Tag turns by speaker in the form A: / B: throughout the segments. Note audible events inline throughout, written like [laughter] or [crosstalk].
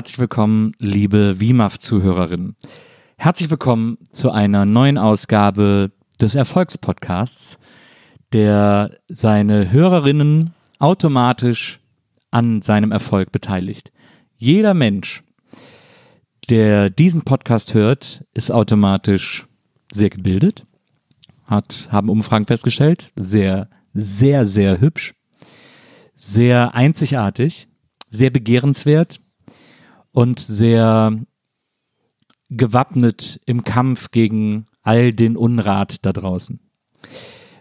A: herzlich willkommen, liebe WIMAF-Zuhörerinnen. Herzlich willkommen zu einer neuen Ausgabe des Erfolgspodcasts, der seine Hörerinnen automatisch an seinem Erfolg beteiligt. Jeder Mensch, der diesen Podcast hört, ist automatisch sehr gebildet, hat, haben Umfragen festgestellt, sehr, sehr, sehr hübsch, sehr einzigartig, sehr begehrenswert und sehr gewappnet im Kampf gegen all den Unrat da draußen.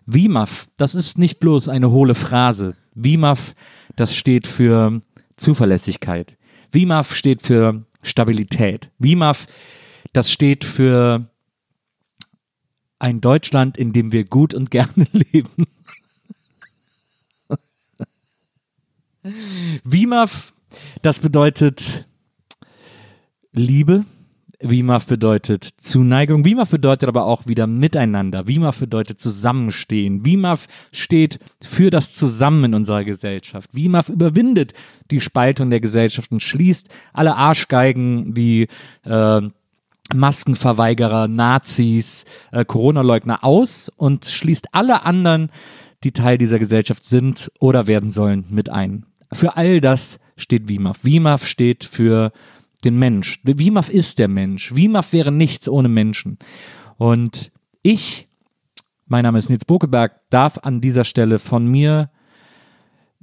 A: WIMAF, das ist nicht bloß eine hohle Phrase. WIMAF, das steht für Zuverlässigkeit. WIMAF steht für Stabilität. WIMAF, das steht für ein Deutschland, in dem wir gut und [laughs] gerne leben. WIMAF, das bedeutet Liebe. WIMAF bedeutet Zuneigung. WIMAF bedeutet aber auch wieder Miteinander. WIMAF bedeutet Zusammenstehen. WIMAF steht für das Zusammen in unserer Gesellschaft. WIMAF überwindet die Spaltung der Gesellschaft und schließt alle Arschgeigen wie äh, Maskenverweigerer, Nazis, äh, Corona-Leugner aus und schließt alle anderen, die Teil dieser Gesellschaft sind oder werden sollen, mit ein. Für all das steht WIMAF. WIMAF steht für den Mensch. WIMAF ist der Mensch. WIMAF wäre nichts ohne Menschen. Und ich, mein Name ist Nils Bokeberg, darf an dieser Stelle von mir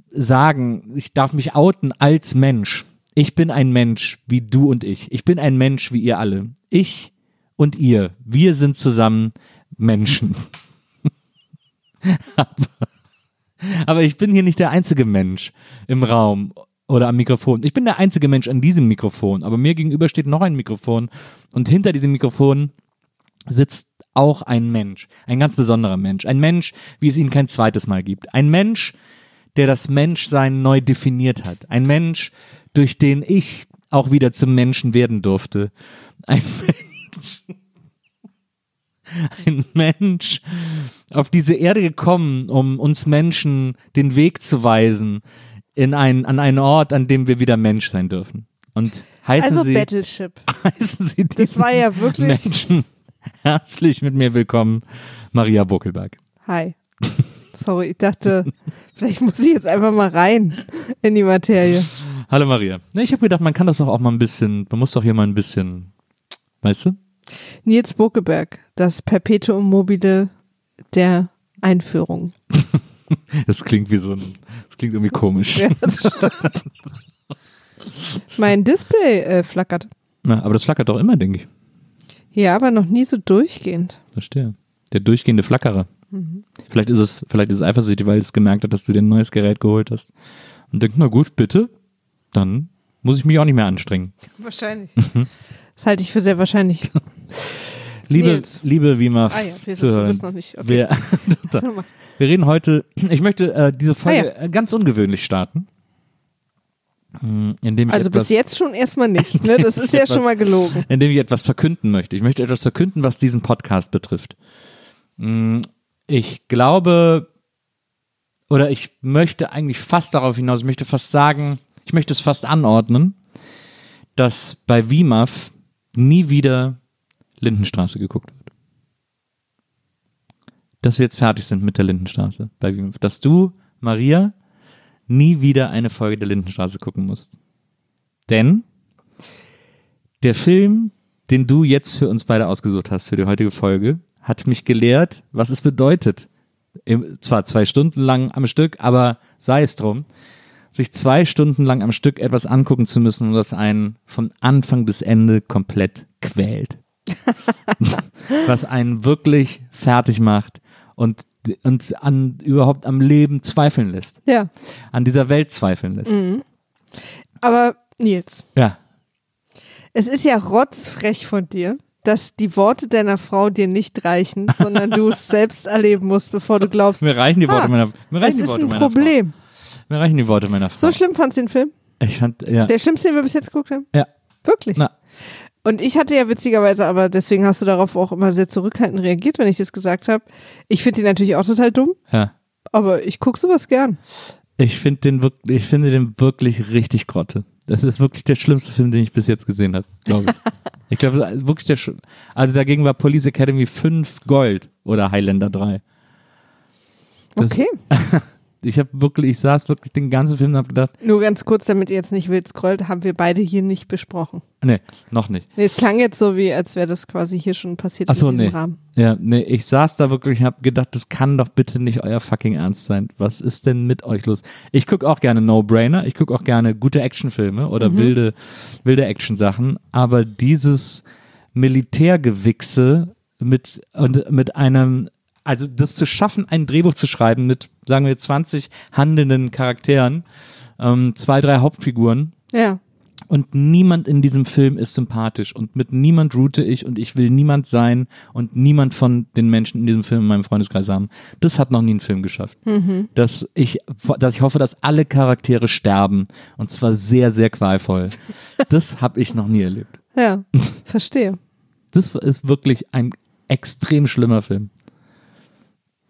A: sagen, ich darf mich outen als Mensch. Ich bin ein Mensch wie du und ich. Ich bin ein Mensch wie ihr alle. Ich und ihr, wir sind zusammen Menschen. [laughs] aber, aber ich bin hier nicht der einzige Mensch im Raum oder am Mikrofon. Ich bin der einzige Mensch an diesem Mikrofon, aber mir gegenüber steht noch ein Mikrofon und hinter diesem Mikrofon sitzt auch ein Mensch, ein ganz besonderer Mensch, ein Mensch, wie es ihn kein zweites Mal gibt, ein Mensch, der das Menschsein neu definiert hat, ein Mensch, durch den ich auch wieder zum Menschen werden durfte, ein Mensch, ein Mensch auf diese Erde gekommen, um uns Menschen den Weg zu weisen, in ein, an einen Ort, an dem wir wieder Mensch sein dürfen. Und heißen
B: Also
A: Sie,
B: Battleship. [laughs]
A: heißen Sie
B: Das war ja wirklich.
A: Menschen herzlich mit mir willkommen, Maria Buckelberg.
B: Hi. Sorry, ich dachte, vielleicht muss ich jetzt einfach mal rein in die Materie.
A: Hallo Maria. Ich habe gedacht, man kann das doch auch mal ein bisschen, man muss doch hier mal ein bisschen, weißt du?
B: Nils Bokeberg, das Perpetuum mobile der Einführung. [laughs] [laughs]
A: Das klingt wie so ein, das klingt irgendwie komisch.
B: Ja, [laughs] mein Display äh, flackert.
A: Na, aber das flackert doch immer, denke ich.
B: Ja, aber noch nie so durchgehend.
A: Verstehe. Der durchgehende Flackerer. Vielleicht ist es, vielleicht ist es eifersüchtig, weil es gemerkt hat, dass du dir ein neues Gerät geholt hast. Und denkt, na gut, bitte, dann muss ich mich auch nicht mehr anstrengen.
B: Wahrscheinlich. Das halte ich für sehr wahrscheinlich. [laughs]
A: Liebe,
B: Nils.
A: liebe Wima
B: Ah ja,
A: Zuhörer,
B: bist noch nicht. Okay.
A: wir, [laughs] [laughs] wir reden heute, ich möchte äh, diese Folge
B: Ah
A: äh, ganz ungewöhnlich starten. Mm, Indem ich
B: Also
A: etwas,
B: bis jetzt schon erstmal nicht. [laughs] Ne? Das ist ja
A: Etwas-
B: schon mal gelogen.
A: indem ich etwas verkünden möchte. Ich möchte etwas verkünden, was diesen Podcast betrifft. Mm, Ich glaube, oder ich möchte eigentlich fast darauf hinaus, ich möchte fast sagen, ich möchte es fast anordnen, dass bei WIMAF nie wieder Lindenstraße geguckt wird. Dass wir jetzt fertig sind mit der Lindenstraße bei. Dass du, Maria, nie wieder eine Folge der Lindenstraße gucken musst. Denn der Film, den du jetzt für uns beide ausgesucht hast für die heutige Folge, hat mich gelehrt, was es bedeutet. Im, zwar zwei Stunden lang am Stück, aber sei es drum, sich zwei Stunden lang am Stück etwas angucken zu müssen, das einen von Anfang bis Ende komplett quält. [laughs] was einen wirklich fertig macht und, und an, überhaupt am Leben zweifeln lässt,
B: Ja.
A: an dieser Welt zweifeln lässt.
B: Aber Nils,
A: Ja,
B: es ist ja rotzfrech von dir, dass die Worte deiner Frau dir nicht reichen, [laughs] sondern du es selbst erleben musst, bevor du glaubst,
A: mir reichen die Worte
B: Ah,
A: meiner, reichen die
B: ist ein
A: meiner Frau.
B: Problem.
A: Mir reichen die Worte meiner Frau.
B: So schlimm fandst du den Film?
A: Ich fand, ja.
B: Der schlimmste, den wir bis jetzt geguckt haben?
A: Ja.
B: Wirklich?
A: Na.
B: Und ich hatte ja witzigerweise, aber deswegen hast du darauf auch immer sehr zurückhaltend reagiert, wenn ich das gesagt habe. Ich finde ihn natürlich auch total dumm,
A: ja.
B: aber ich gucke sowas gern.
A: Ich finde den wirklich, ich finde den wirklich richtig grotte. Das ist wirklich der schlimmste Film, den ich bis jetzt gesehen habe, glaube ich. [laughs] ich glaube, wirklich der, sch- also dagegen war Police Academy 5 Gold oder Highlander 3. Das-
B: Okay. [laughs]
A: Ich habe wirklich, ich saß wirklich den ganzen Film und habe gedacht,
B: Nur ganz kurz, damit ihr jetzt nicht wild scrollt, haben wir beide hier nicht besprochen.
A: nee, noch nicht.
B: Nee, es klang jetzt so, wie als wäre das quasi hier schon passiert
A: Ach so,
B: in diesem
A: nee.
B: Rahmen.
A: Ja, nee, ich saß da wirklich und habe gedacht, das kann doch bitte nicht euer fucking Ernst sein. Was ist denn mit euch los? Ich gucke auch gerne No-Brainer, ich gucke auch gerne gute Actionfilme oder wilde, wilde Action-Sachen, aber dieses Militärgewichse mit, und mit einem, also das zu schaffen, ein Drehbuch zu schreiben mit, sagen wir, 20 handelnden Charakteren, ähm, zwei, drei Hauptfiguren,
B: Ja.
A: und niemand in diesem Film ist sympathisch und mit niemand route ich und ich will niemand sein und niemand von den Menschen in diesem Film in meinem Freundeskreis haben. Das hat noch nie ein Film geschafft. Dass ich, dass ich hoffe, dass alle Charaktere sterben und zwar sehr, sehr qualvoll. Das habe ich noch nie erlebt.
B: Ja, verstehe.
A: Das ist wirklich ein extrem schlimmer Film.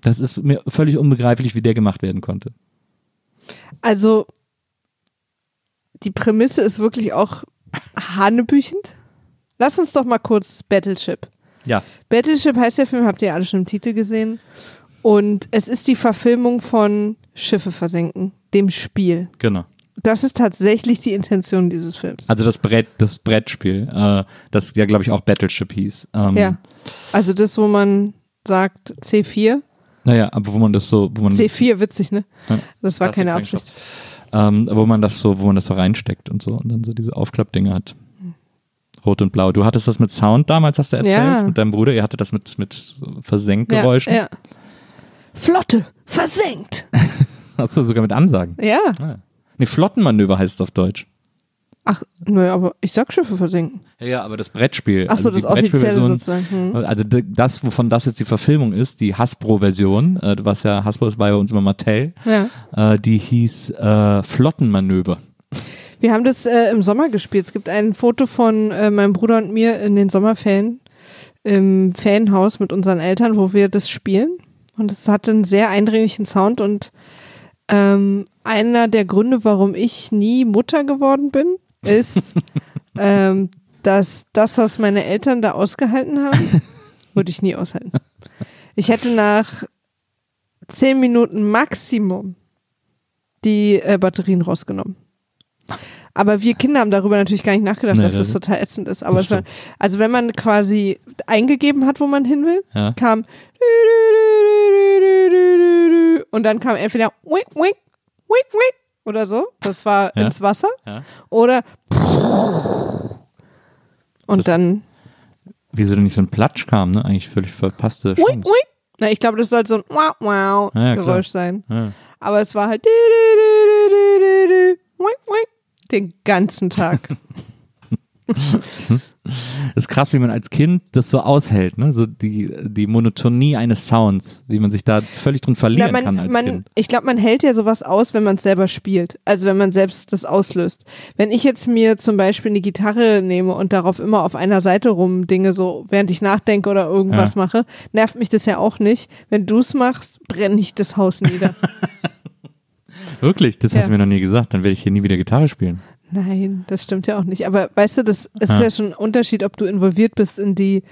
A: Das ist mir völlig unbegreiflich, wie der gemacht werden konnte.
B: Also, die Prämisse ist wirklich auch hanebüchend. Lass uns doch mal kurz Battleship.
A: Ja.
B: Battleship heißt der Film, habt ihr alle schon im Titel gesehen. Und es ist die Verfilmung von Schiffe versenken, dem Spiel.
A: Genau.
B: Das ist tatsächlich die Intention dieses Films.
A: Also das Brett, das Brettspiel, äh, das ja, glaube ich, auch Battleship hieß. Ähm,
B: Ja. Also das, wo man sagt C4.
A: Naja, aber wo man das so, wo man
B: C4, witzig, ne?
A: Ja.
B: Das war
A: Klassik
B: keine Absicht.
A: ähm, wo man das so, wo man das so reinsteckt und so und dann so diese Aufklappdinge hat. Rot und Blau. Du hattest das mit Sound damals, hast du erzählt,
B: Ja.
A: mit deinem Bruder. Ihr hattet das mit, mit so Versenkgeräuschen.
B: Ja, ja. Flotte, versenkt. [laughs]
A: Hast du sogar mit Ansagen.
B: Ja.
A: Ah. Nee, Flottenmanöver heißt es auf Deutsch.
B: Ach, naja, aber ich sag Schiffe versenken.
A: Ja, ja, aber das Brettspiel.
B: Ach so,
A: also
B: das offizielle sozusagen. Hm.
A: Also d- das, wovon das jetzt die Verfilmung ist, die Hasbro-Version, äh, was ja Hasbro ist bei uns immer Mattel,
B: Ja.
A: äh, die hieß äh, Flottenmanöver.
B: Wir haben das äh, im Sommer gespielt. Es gibt ein Foto von äh, meinem Bruder und mir in den Sommerferien im Fanhaus mit unseren Eltern, wo wir das spielen. Und es hatte einen sehr eindringlichen Sound und ähm, einer der Gründe, warum ich nie Mutter geworden bin, ist, ähm, dass das, was meine Eltern da ausgehalten haben, [laughs] würde ich nie aushalten. Ich hätte nach zehn Minuten Maximum die äh, Batterien rausgenommen. Aber wir Kinder haben darüber natürlich gar nicht nachgedacht,
A: Nee,
B: dass das
A: das-
B: total ätzend ist. Aber war, also wenn man quasi eingegeben hat, wo man hin will,
A: Ja.
B: kam und dann kam entweder wink, wink, wink, wink oder so. Das war
A: Ja.
B: ins Wasser.
A: Ja.
B: Oder und
A: Das-
B: dann
A: Wieso denn nicht so ein Platsch kam, ne? Eigentlich völlig verpasste Chance.
B: wink. Na, ich glaube, das sollte so ein wow, wow
A: Ja, ja, klar.
B: Geräusch sein.
A: Ja.
B: Aber es war halt den ganzen Tag. [laughs] [laughs]
A: ist krass, wie man als Kind das so aushält, ne? So die, die Monotonie eines Sounds, wie man sich da völlig drin verlieren
B: Na,
A: kann als
B: man,
A: Kind.
B: ich glaube, man hält ja sowas aus, wenn man es selber spielt. Also wenn man selbst das auslöst. Wenn ich jetzt mir zum Beispiel eine Gitarre nehme und darauf immer auf einer Seite rum Dinge so, während ich nachdenke oder irgendwas
A: Ja.
B: mache, nervt mich das ja auch nicht. Wenn du es machst, brenne ich das Haus nieder. [laughs]
A: Wirklich? Das
B: Ja.
A: hast du mir noch nie gesagt. Dann werde ich hier nie wieder Gitarre spielen.
B: Nein, das stimmt ja auch nicht. Aber weißt du, das ist
A: Ja.
B: ja schon ein Unterschied, ob du involviert bist in die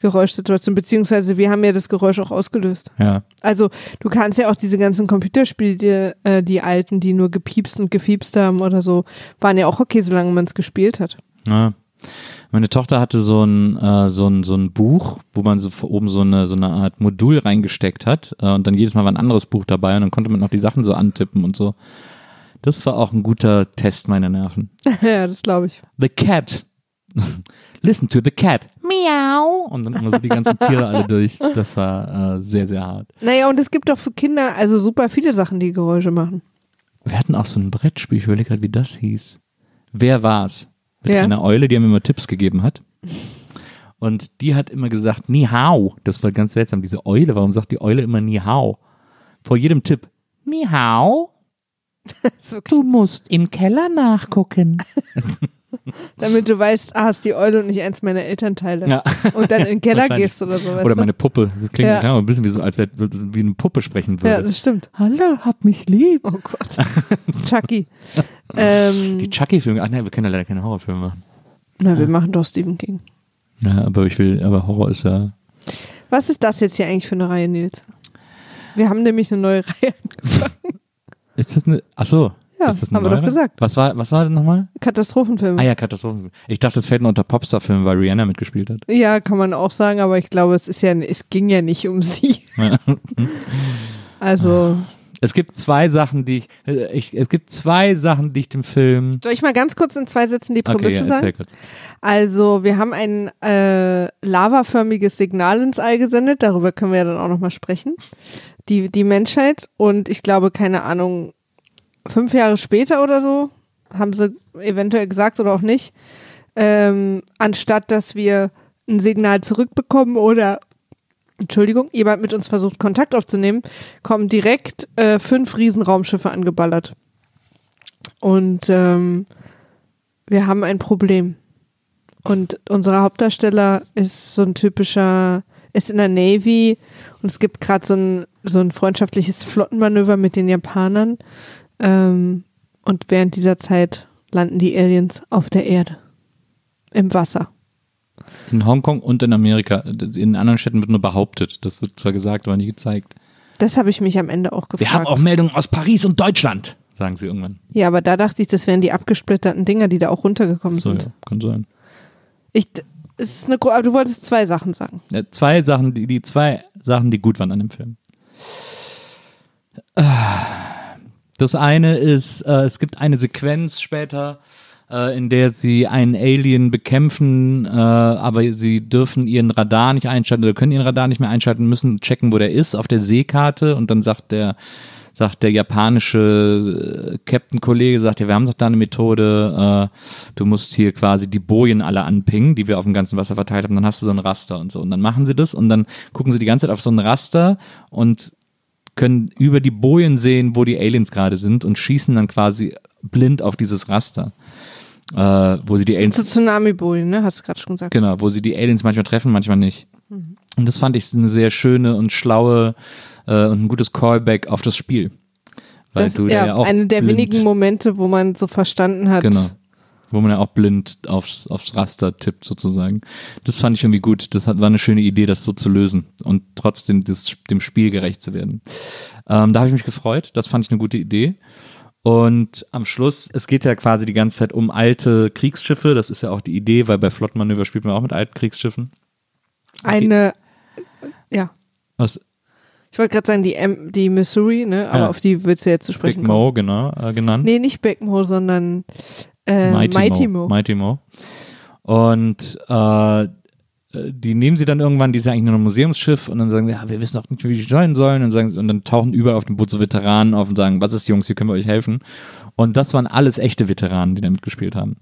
B: Geräuschsituation, beziehungsweise wir haben ja das Geräusch auch ausgelöst.
A: Ja.
B: Also du kannst ja auch diese ganzen Computerspiele, die, äh, die alten, die nur gepiepst und gefiepst haben oder so, waren ja auch okay, solange man es gespielt hat.
A: ja. Meine Tochter hatte so ein, äh, so ein, so ein Buch, wo man so vor- oben so eine, so eine Art Modul reingesteckt hat äh, und dann jedes Mal war ein anderes Buch dabei und dann konnte man noch die Sachen so antippen und so. Das war auch ein guter Test meiner Nerven. [laughs]
B: ja, das glaube ich.
A: The cat. [laughs] Listen to the cat. Miau. Und dann immer so die ganzen Tiere alle durch. Das war äh, sehr, sehr hart.
B: Naja, und es gibt doch für Kinder also super viele Sachen, die Geräusche machen.
A: Wir hatten auch so ein Brettspiel, ich überlege gerade, wie das hieß. Wer war's? Mit
B: Ja.
A: einer Eule, die mir immer Tipps gegeben hat. Und die hat immer gesagt, Ni hao. Das war ganz seltsam. Diese Eule, warum sagt die Eule immer Ni hao? Vor jedem Tipp, Ni hao. Du musst im Keller nachgucken. [laughs]
B: damit du weißt, ah, ist die Eule und nicht eins meiner Elternteile.
A: Ja.
B: Und dann in den Keller gehst oder so.
A: Oder
B: du?
A: meine Puppe. Das klingt
B: Ja.
A: klar, ein bisschen wie so, als wäre wie eine Puppe sprechen
B: Ja,
A: würde.
B: das stimmt.
A: Hallo, hab mich lieb.
B: Oh Gott. [laughs] Chucky. ähm,
A: Die Chucky-Filme, ach nein, wir können ja leider keine Horrorfilme machen.
B: na, wir machen doch Stephen King.
A: Ja, aber ich will, aber Horror ist ja.
B: Was ist das jetzt hier eigentlich für eine Reihe, Nils? Wir haben nämlich eine neue Reihe. [laughs]
A: Ist das eine, ach so.
B: Ja,
A: ist das eine
B: haben wir doch
A: neuere?
B: gesagt.
A: Was war, was war denn nochmal?
B: Katastrophenfilme.
A: Ah ja, Katastrophen. Ich dachte, das fällt nur unter Popstar-Filme, weil Rihanna mitgespielt hat.
B: Ja, kann man auch sagen, aber ich glaube, es ist ja, es ging ja nicht um sie. Also,
A: Es gibt zwei Sachen, die ich, äh, ich, es gibt zwei Sachen, die ich dem Film.
B: soll ich mal ganz kurz in zwei Sätzen die
A: Okay,
B: Prämisse
A: ja,
B: sagen?
A: kurz.
B: Also, wir haben ein äh, lavaförmiges Signal ins All gesendet, darüber können wir ja dann auch nochmal sprechen. Die, die Menschheit und ich glaube, keine Ahnung, fünf Jahre später oder so, haben sie eventuell gesagt oder auch nicht, ähm, anstatt dass wir ein Signal zurückbekommen oder Entschuldigung, jemand mit uns versucht, Kontakt aufzunehmen, kommen direkt äh, fünf Riesenraumschiffe angeballert. Und ähm, wir haben ein Problem. Und unser Hauptdarsteller ist so ein typischer, ist in der Navy und es gibt gerade so ein, so ein freundschaftliches Flottenmanöver mit den Japanern. Ähm, und während dieser Zeit landen die Aliens auf der Erde. Im Wasser.
A: In Hongkong und in Amerika. In anderen Städten wird nur behauptet. Das wird zwar gesagt, aber nie gezeigt.
B: Das habe ich mich am Ende auch gefragt.
A: Wir haben auch Meldungen aus Paris und Deutschland, sagen sie irgendwann.
B: ja, aber da dachte ich, das wären die abgesplitterten Dinger, die da auch runtergekommen
A: So,
B: sind.
A: ja, kann sein.
B: Ich, es ist eine, aber du wolltest zwei Sachen sagen.
A: Ja, zwei Sachen, die, die zwei Sachen, die gut waren an dem Film. Ah. Das eine ist, äh, es gibt eine Sequenz später, äh, in der sie einen Alien bekämpfen, äh, aber sie dürfen ihren Radar nicht einschalten oder können ihren Radar nicht mehr einschalten, müssen checken, wo der ist auf der Seekarte und dann sagt der sagt der japanische äh, Captain-Kollege, sagt ja, wir haben doch da eine Methode, äh, du musst hier quasi die Bojen alle anpingen, die wir auf dem ganzen Wasser verteilt haben, dann hast du so ein Raster und so. Und dann machen sie das und dann gucken sie die ganze Zeit auf so ein Raster und können über die Bojen sehen, wo die Aliens gerade sind und schießen dann quasi blind auf dieses Raster. Äh, wo sie die Aliens
B: Zu Tsunami-Bojen, ne? Hast du gerade schon gesagt.
A: Genau, wo sie die Aliens manchmal treffen, manchmal nicht. Und das fand ich eine sehr schöne und schlaue äh, und ein gutes Callback auf das Spiel. Weil
B: Das
A: du
B: ja,
A: ja auch
B: eine der
A: blind,
B: wenigen Momente, wo man so verstanden hat.
A: Genau. Wo man ja auch blind aufs, aufs Raster tippt, sozusagen. Das fand ich irgendwie gut. Das hat, war eine schöne Idee, das so zu lösen und trotzdem das, dem Spiel gerecht zu werden. Ähm, da habe ich mich gefreut. Das fand ich eine gute Idee. Und am Schluss, es geht ja quasi die ganze Zeit um alte Kriegsschiffe. Das ist ja auch die Idee, weil bei Flottenmanöver spielt man auch mit alten Kriegsschiffen.
B: Eine, ja.
A: Was,
B: Ich wollte gerade sagen, die, M, die Missouri, ne? Aber
A: Ja.
B: auf die willst du jetzt zu
A: Big
B: sprechen kommen.
A: Mo, genau, äh, genannt.
B: Nee, nicht Big Mo, sondern äh, Mighty, Mo.
A: Mighty Mo. Und äh, die nehmen sie dann irgendwann, die ist ja eigentlich nur ein Museumsschiff und dann sagen sie, ja, wir wissen auch nicht, wie wir joinen sollen und, sagen, und dann tauchen überall auf dem Boot so Veteranen auf und sagen, was ist Jungs, hier können wir euch helfen. Und das waren alles echte Veteranen, die da mitgespielt haben.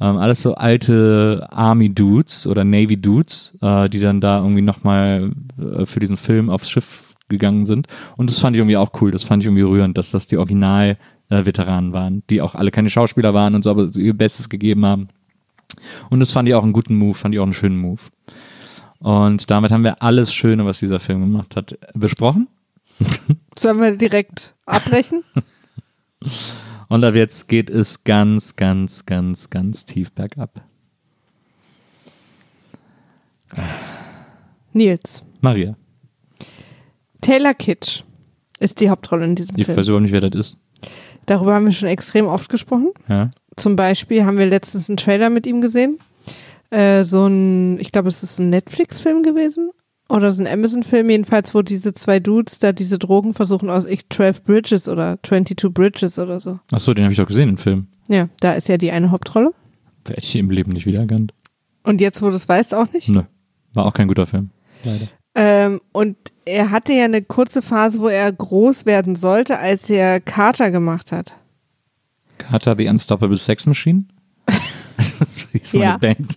A: Ähm, alles so alte Army-Dudes oder Navy-Dudes, äh, die dann da irgendwie nochmal äh, für diesen Film aufs Schiff gegangen sind. Und das fand ich irgendwie auch cool, das fand ich irgendwie rührend, dass das die Original-Veteranen waren, die auch alle keine Schauspieler waren und so, aber ihr Bestes gegeben haben. Und das fand ich auch einen guten Move, fand ich auch einen schönen Move. Und damit haben wir alles Schöne, was dieser Film gemacht hat, besprochen. [laughs]
B: Sollen wir direkt abbrechen? [laughs]
A: Und ab jetzt geht es ganz, ganz, ganz, ganz tief bergab. [sighs]
B: Nils.
A: Maria,
B: Taylor Kitsch ist die Hauptrolle in diesem
A: ich
B: Film.
A: weiß überhaupt nicht, wer das ist.
B: Darüber haben wir schon extrem oft gesprochen.
A: Ja?
B: Zum Beispiel haben wir letztens einen Trailer mit ihm gesehen. Äh, so ein, ich glaube, es ist ein Netflix-Film gewesen. Oder so ein Amazon-Film, jedenfalls, wo diese zwei Dudes da diese Drogen versuchen aus ich, 12 Bridges oder 22 Bridges oder so.
A: Achso, den habe ich doch gesehen, den Film.
B: Ja, da ist ja die eine Hauptrolle.
A: Hätte ich im Leben nicht wiedererkannt.
B: Und jetzt, wo du es weißt, auch nicht.
A: Nö. War auch kein guter Film. Leider.
B: Ähm, und er hatte ja eine kurze Phase, wo er groß werden sollte, als er Carter gemacht hat.
A: Carter, The Unstoppable Sex Machine? [laughs] meine
B: Ja.
A: Band.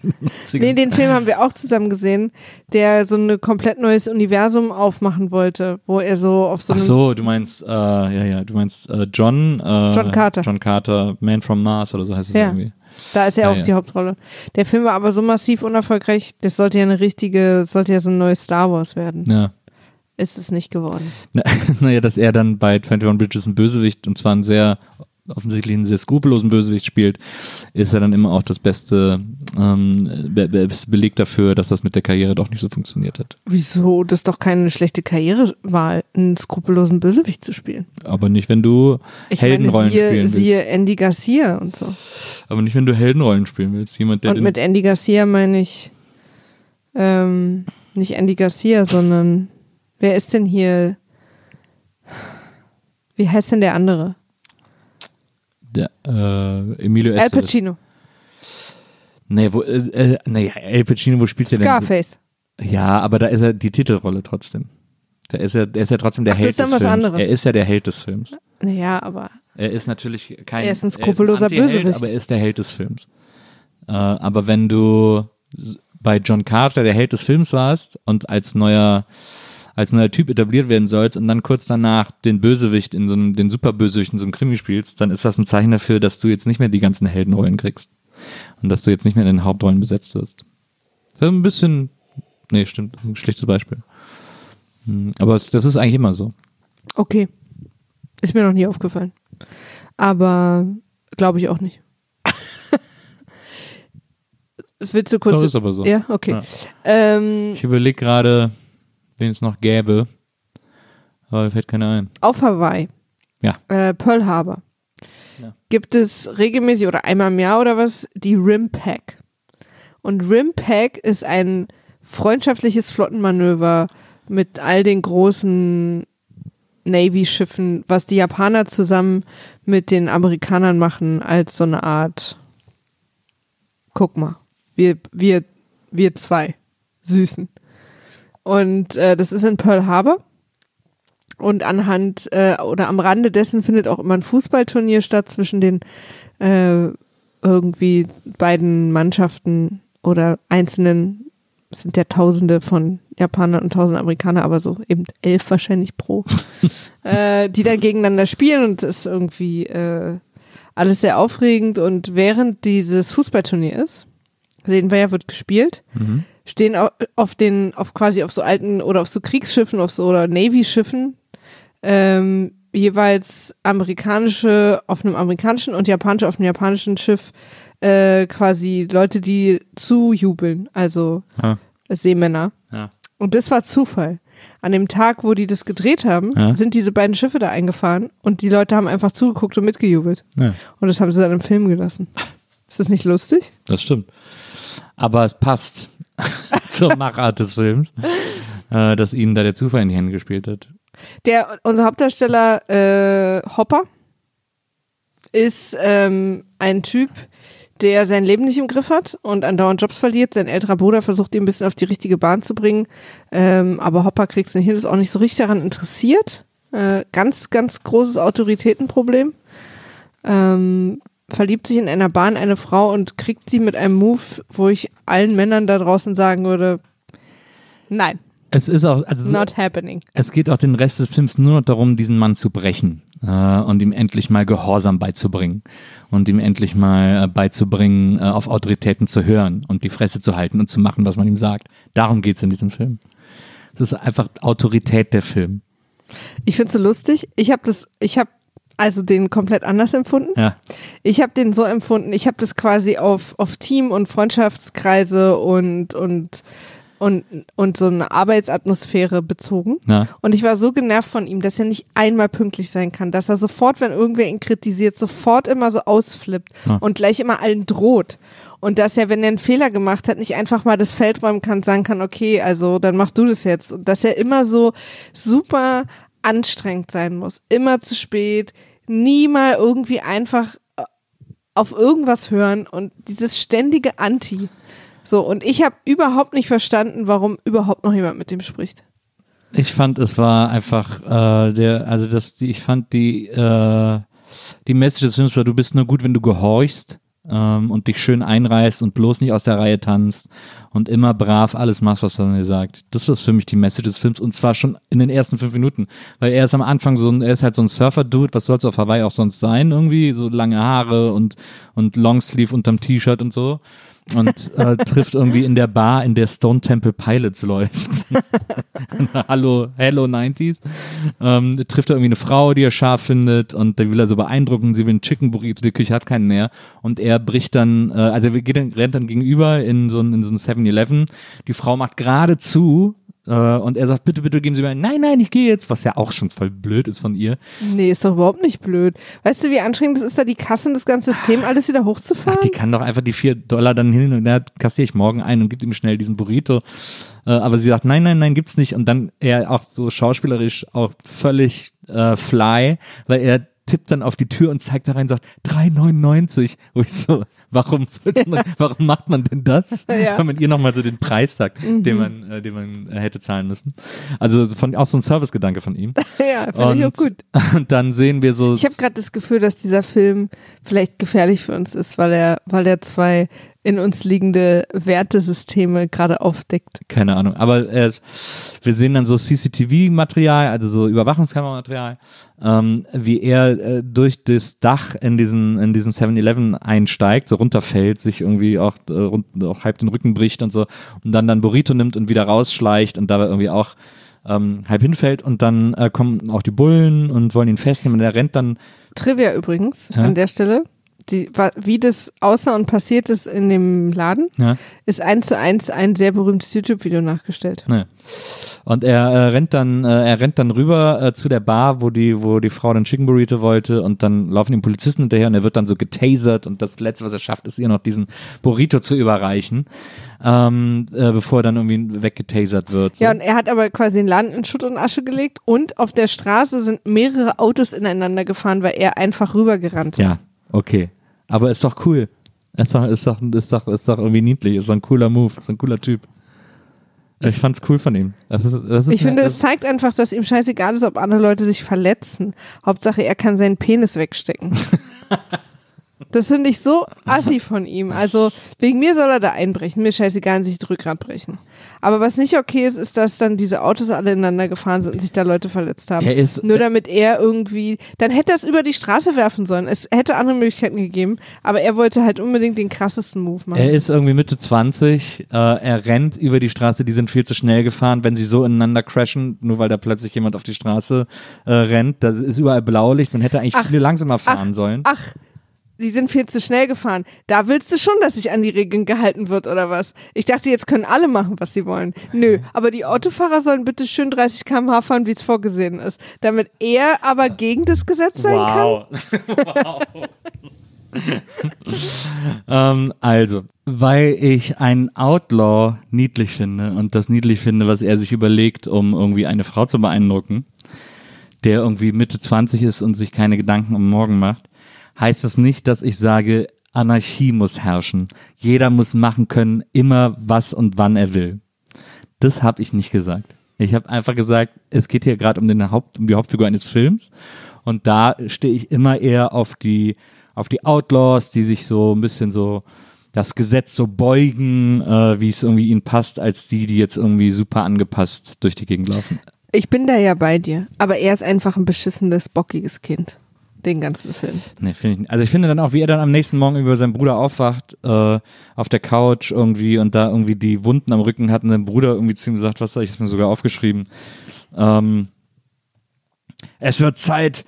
B: Nee, den Film haben wir auch zusammen gesehen, der so ein komplett neues Universum aufmachen wollte, wo er so auf so
A: Ach so, du meinst, äh, ja, ja, du meinst äh, John, äh,
B: John Carter.
A: John Carter, Man from Mars oder so heißt es
B: Ja.
A: irgendwie.
B: Da ist er
A: Ja,
B: auch
A: ja.
B: die Hauptrolle. Der Film war aber so massiv unerfolgreich, das sollte ja eine richtige, sollte ja so ein neues Star Wars werden.
A: Ja.
B: Ist es nicht geworden.
A: Na, [laughs] naja, dass er dann bei 21 Bridges ein Bösewicht und zwar einen sehr, offensichtlich einen sehr skrupellosen Bösewicht spielt, ist ja dann immer auch das beste ähm, Be Be Beleg dafür, dass das mit der Karriere doch nicht so funktioniert hat.
B: Wieso? Das ist doch keine schlechte Karrierewahl, einen skrupellosen Bösewicht zu spielen.
A: Aber nicht, wenn du
B: Ich meine,
A: Heldenrollen
B: siehe,
A: spielen willst.
B: siehe Andy Garcia und so.
A: Aber nicht, wenn du Heldenrollen spielen willst. Jemand, der
B: Und mit Andy Garcia meine ich ähm, nicht Andy Garcia, sondern wer ist denn hier? Wie heißt denn der andere?
A: Der äh, Emilio
B: Al
A: Estevez.
B: Pacino.
A: Nee, wo, äh, äh, nee, Al Pacino, wo spielt der denn?
B: Scarface.
A: Ja, aber da ist er die Titelrolle trotzdem. Da ist er, der ist ja trotzdem der
B: Ach,
A: Held
B: ist dann
A: des
B: was
A: Films.
B: anderes.
A: Er ist ja der Held des Films.
B: Naja, aber
A: Er ist natürlich kein.
B: Er ist ein skrupelloser Bösewicht.
A: Aber er ist der Held des Films. Äh, aber wenn du bei John Carter der Held des Films warst und als neuer als neuer Typ etabliert werden sollst und dann kurz danach den Bösewicht in so einem, den Superbösewicht in so einem Krimi spielst, dann ist das ein Zeichen dafür, dass du jetzt nicht mehr die ganzen Heldenrollen kriegst. Und dass du jetzt nicht mehr in den Hauptrollen besetzt wirst. Das ist ein bisschen, nee, stimmt, ein schlechtes Beispiel. Hm, Aber es, das ist eigentlich immer so.
B: okay. Ist mir noch nie aufgefallen. Aber glaube ich auch nicht. [laughs] Willst du kurz.
A: Das ist aber so.
B: ja, okay.
A: Ja.
B: Ähm,
A: Ich überlege gerade, wen es noch gäbe. Aber mir fällt keiner ein.
B: auf Hawaii,
A: Ja.
B: äh, Pearl Harbor,
A: Ja.
B: gibt es regelmäßig oder einmal im Jahr oder was die Rim Pack. Und Rim Pack ist ein freundschaftliches Flottenmanöver mit all den großen Navy-Schiffen, was die Japaner zusammen mit den Amerikanern machen, als so eine Art, guck mal, wir, wir, wir zwei Süßen. Und äh, das ist in Pearl Harbor. Und anhand äh, oder am Rande dessen findet auch immer ein Fußballturnier statt zwischen den äh, irgendwie beiden Mannschaften oder einzelnen, es sind ja Tausende von Japanern und Tausend Amerikaner, aber so eben elf wahrscheinlich pro, [laughs] äh, die dann gegeneinander spielen und es ist irgendwie äh, alles sehr aufregend. Und während dieses Fußballturnier ist, sehen wir ja, wird gespielt,
A: Mhm.
B: Stehen au- auf den, auf quasi auf so alten oder auf so Kriegsschiffen, auf so oder Navy-Schiffen, ähm, jeweils amerikanische auf einem amerikanischen und japanische auf einem japanischen Schiff äh, quasi Leute, die zujubeln, also
A: Ja.
B: Seemänner.
A: Ja.
B: Und das war Zufall. An dem Tag, wo die das gedreht haben,
A: Ja.
B: sind diese beiden Schiffe da eingefahren und die Leute haben einfach zugeguckt und mitgejubelt.
A: ja,
B: Und das haben sie dann im Film gelassen. Ist das nicht lustig?
A: das stimmt. Aber es passt [laughs] zur Machart des Films, äh, dass ihnen da der Zufall in die Hände gespielt hat.
B: Der, unser Hauptdarsteller äh, Hopper ist ähm, ein Typ, der sein Leben nicht im Griff hat und andauernd Jobs verliert. Sein älterer Bruder versucht ihn ein bisschen auf die richtige Bahn zu bringen, ähm, aber Hopper kriegt es nicht hin, ist auch nicht so richtig daran interessiert. Äh, ganz, ganz großes Autoritätenproblem. Ähm, verliebt sich in einer Bahn eine Frau und kriegt sie mit einem Move, wo ich allen Männern da draußen sagen würde, nein,
A: Es ist auch, also
B: not happening.
A: es geht auch den Rest des Films nur noch darum, diesen Mann zu brechen äh, und ihm endlich mal Gehorsam beizubringen und ihm endlich mal äh, beizubringen, äh, auf Autoritäten zu hören und die Fresse zu halten und zu machen, was man ihm sagt. Darum geht's in diesem Film. Das ist einfach Autorität der Film.
B: Ich find's so lustig. Ich habe das, ich habe also den komplett anders empfunden.
A: Ja.
B: Ich habe den so empfunden, ich habe das quasi auf, auf Team- und Freundschaftskreise und, und, und, und so eine Arbeitsatmosphäre bezogen.
A: Ja.
B: Und ich war so genervt von ihm, dass er nicht einmal pünktlich sein kann, dass er sofort, wenn irgendwer ihn kritisiert, sofort immer so ausflippt
A: Ja.
B: und gleich immer allen droht. Und dass er, wenn er einen Fehler gemacht hat, nicht einfach mal das Feld räumen kann, sagen kann, okay, also dann mach du das jetzt. Und dass er immer so super anstrengend sein muss. Immer zu spät, nie mal irgendwie einfach äh, auf irgendwas hören und dieses ständige Anti. So, und ich habe überhaupt nicht verstanden, warum überhaupt noch jemand mit dem spricht.
A: Ich fand, es war einfach äh, der, also das, die, ich fand die, äh, die Message des Films war, du bist nur gut, wenn du gehorchst ähm, und dich schön einreißt und bloß nicht aus der Reihe tanzt und immer brav alles machst, was er dir sagt. Das ist für mich die Message des Films und zwar schon in den ersten fünf Minuten, weil er ist am Anfang so ein, er ist halt so ein Surfer-Dude, was soll's auf Hawaii auch sonst sein irgendwie, so lange Haare und, und Longsleeve unterm T-Shirt und so und äh, [laughs] trifft irgendwie in der Bar, in der Stone Temple Pilots läuft. [laughs] Hallo, Hello 90s. Ähm, trifft er irgendwie eine Frau, die er scharf findet und da will er so beeindrucken, sie will einen Chicken Burrito, die Küche hat keinen mehr und er bricht dann, äh, also er geht, rennt dann gegenüber in so ein, in so ein 7-Eleven. Die Frau macht gerade zu äh, und er sagt, bitte, bitte geben Sie mir ein, nein, nein, ich gehe jetzt, was ja auch schon voll blöd ist von ihr.
B: Nee, ist doch überhaupt nicht blöd. Weißt du, wie anstrengend es ist, da die Kasse und das ganze System alles wieder hochzufahren?
A: Ach, die kann doch einfach die vier Dollar dann hin und her kassiere ich morgen ein und gibt ihm schnell diesen Burrito. Äh, aber sie sagt, nein, nein, nein, gibt's nicht. Und dann er auch so schauspielerisch auch völlig äh, fly, weil er tippt dann auf die Tür und zeigt da rein und sagt 3,99. Wo ich so, warum man, [laughs] warum macht man denn das?
B: Ja.
A: Wenn man ihr nochmal so den Preis sagt, den man, äh, den man äh, hätte zahlen müssen. Also von, auch so ein Servicegedanke von ihm. [laughs]
B: ja, finde ich auch gut. [laughs]
A: Und dann sehen wir so.
B: Ich habe gerade das Gefühl, dass dieser Film vielleicht gefährlich für uns ist, weil er, weil er zwei in uns liegende Wertesysteme gerade aufdeckt.
A: keine Ahnung, aber er ist, wir sehen dann so CCTV-Material, also so Überwachungskamera-Material, ähm, wie er äh, durch das Dach in diesen in diesen 7-Eleven einsteigt, so runterfällt, sich irgendwie auch, äh, rund, auch halb den Rücken bricht und so und dann dann Burrito nimmt und wieder rausschleicht und dabei irgendwie auch ähm, halb hinfällt und dann äh, kommen auch die Bullen und wollen ihn festnehmen und er rennt dann
B: Trivia übrigens
A: Ja.
B: an der Stelle. Die, wie das aussah und passiert ist in dem Laden,
A: ja,
B: ist eins zu eins ein sehr berühmtes YouTube-Video nachgestellt.
A: Ne. Und er äh, rennt dann, äh, er rennt dann rüber äh, zu der Bar, wo die, wo die Frau den Chicken Burrito wollte und dann laufen ihm Polizisten hinterher und er wird dann so getasert und das Letzte, was er schafft, ist ihr noch diesen Burrito zu überreichen, ähm, äh, bevor er dann irgendwie weggetasert wird. So.
B: Ja, und er hat aber quasi den Laden in Schutt und Asche gelegt und auf der Straße sind mehrere Autos ineinander gefahren, weil er einfach rübergerannt ist.
A: ja, okay. Aber ist doch cool. Ist doch, ist doch, ist doch, ist doch irgendwie niedlich. Ist doch ein cooler Move. Ist ein cooler Typ. Ich fand's cool von ihm. Das ist, das ist
B: Ich finde,
A: das,
B: es zeigt einfach, dass ihm scheißegal ist, ob andere Leute sich verletzen. Hauptsache, er kann seinen Penis wegstecken. [laughs] Das finde ich so assi von ihm. Also wegen mir soll er da einbrechen. Mir scheißegal, sich das Rückgrat brechen. Aber was nicht okay ist, ist, dass dann diese Autos alle ineinander gefahren sind und sich da Leute verletzt haben.
A: Er ist-
B: Nur damit er irgendwie, dann hätte er es über die Straße werfen sollen. Es hätte andere Möglichkeiten gegeben, aber er wollte halt unbedingt den krassesten Move machen.
A: Er ist irgendwie Mitte 20, äh, er rennt über die Straße, die sind viel zu schnell gefahren, wenn sie so ineinander crashen, nur weil da plötzlich jemand auf die Straße äh, rennt. Da ist überall Blaulicht, man hätte eigentlich
B: Ach,
A: viel langsamer fahren
B: ach,
A: sollen.
B: Ach, sie sind viel zu schnell gefahren. Da willst du schon, dass sich an die Regeln gehalten wird oder was? Ich dachte, jetzt können alle machen, was sie wollen. Nö, aber die Autofahrer sollen bitte schön 30 km/h fahren, wie es vorgesehen ist. Damit er aber gegen das Gesetz sein kann.
A: wow. [laughs] ähm, also, weil ich einen Outlaw niedlich finde und das niedlich finde, was er sich überlegt, um irgendwie eine Frau zu beeindrucken, der irgendwie Mitte 20 ist und sich keine Gedanken um morgen macht, heißt das nicht, dass ich sage, Anarchie muss herrschen. Jeder muss machen können, immer was und wann er will. Das habe ich nicht gesagt. Ich habe einfach gesagt, es geht hier gerade um, Haupt, um die Hauptfigur eines Films und da stehe ich immer eher auf die, auf die Outlaws, die sich so ein bisschen so das Gesetz so beugen, äh, wie es irgendwie ihnen passt, als die, die jetzt irgendwie super angepasst durch die Gegend laufen.
B: Ich bin da ja bei dir. Aber er ist einfach ein beschissenes, bockiges Kind. Den ganzen Film.
A: Nee, ich. Also ich finde dann auch, wie er dann am nächsten Morgen über seinen Bruder aufwacht, äh, auf der Couch irgendwie und da irgendwie die Wunden am Rücken hat und sein Bruder irgendwie zu ihm gesagt, was soll ich, ich mir sogar aufgeschrieben. Ähm, es wird Zeit,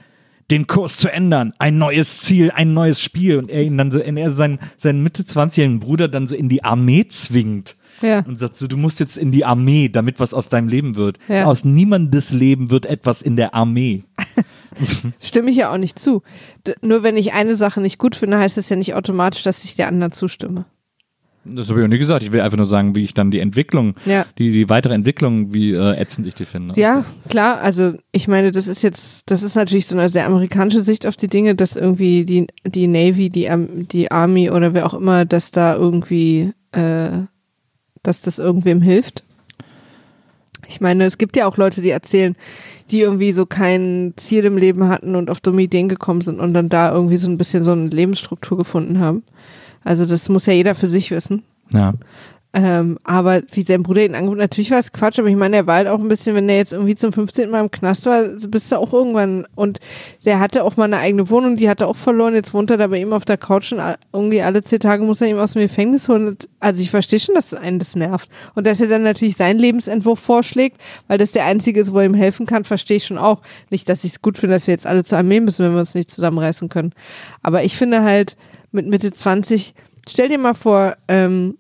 A: den Kurs zu ändern. Ein neues Ziel, ein neues Spiel. Und er ihn dann so, er seinen, seinen Mitte 20-jährigen Bruder dann so in die Armee zwingt.
B: Ja.
A: Und sagt so, du musst jetzt in die Armee, damit was aus deinem Leben wird.
B: Ja.
A: Aus niemandes Leben wird etwas in der Armee. [laughs]
B: Stimme ich ja auch nicht zu. D nur wenn ich eine Sache nicht gut finde, heißt das ja nicht automatisch, dass ich der anderen zustimme.
A: Das habe ich auch nie gesagt. Ich will einfach nur sagen, wie ich dann die Entwicklung,
B: Ja.
A: die, die weitere Entwicklung, wie äh, ätzend ich die finde.
B: Ja, klar. Also ich meine, das ist jetzt, das ist natürlich so eine sehr amerikanische Sicht auf die Dinge, dass irgendwie die, die Navy, die, die Army oder wer auch immer, dass da irgendwie, äh, dass das irgendwem hilft. Ich meine, es gibt ja auch Leute, die erzählen, die irgendwie so kein Ziel im Leben hatten und auf dumme Ideen gekommen sind und dann da irgendwie so ein bisschen so eine Lebensstruktur gefunden haben. Also das muss ja jeder für sich wissen.
A: Ja.
B: Ähm, aber wie sein Bruder ihn angeboten, natürlich war es Quatsch, aber ich meine, der war halt auch ein bisschen, wenn der jetzt irgendwie zum 15. Mal im Knast war, bist du auch irgendwann, und der hatte auch mal eine eigene Wohnung, die hat er auch verloren, jetzt wohnt er da bei ihm auf der Couch und irgendwie alle zehn Tage muss er ihm aus dem Gefängnis holen. Also ich verstehe schon, dass einen das nervt. Und dass er dann natürlich seinen Lebensentwurf vorschlägt, weil das der einzige ist, wo er ihm helfen kann, verstehe ich schon auch. Nicht, dass ich es gut finde, dass wir jetzt alle zur Armee müssen, wenn wir uns nicht zusammenreißen können. Aber ich finde halt, mit Mitte 20, stell dir mal vor, ähm,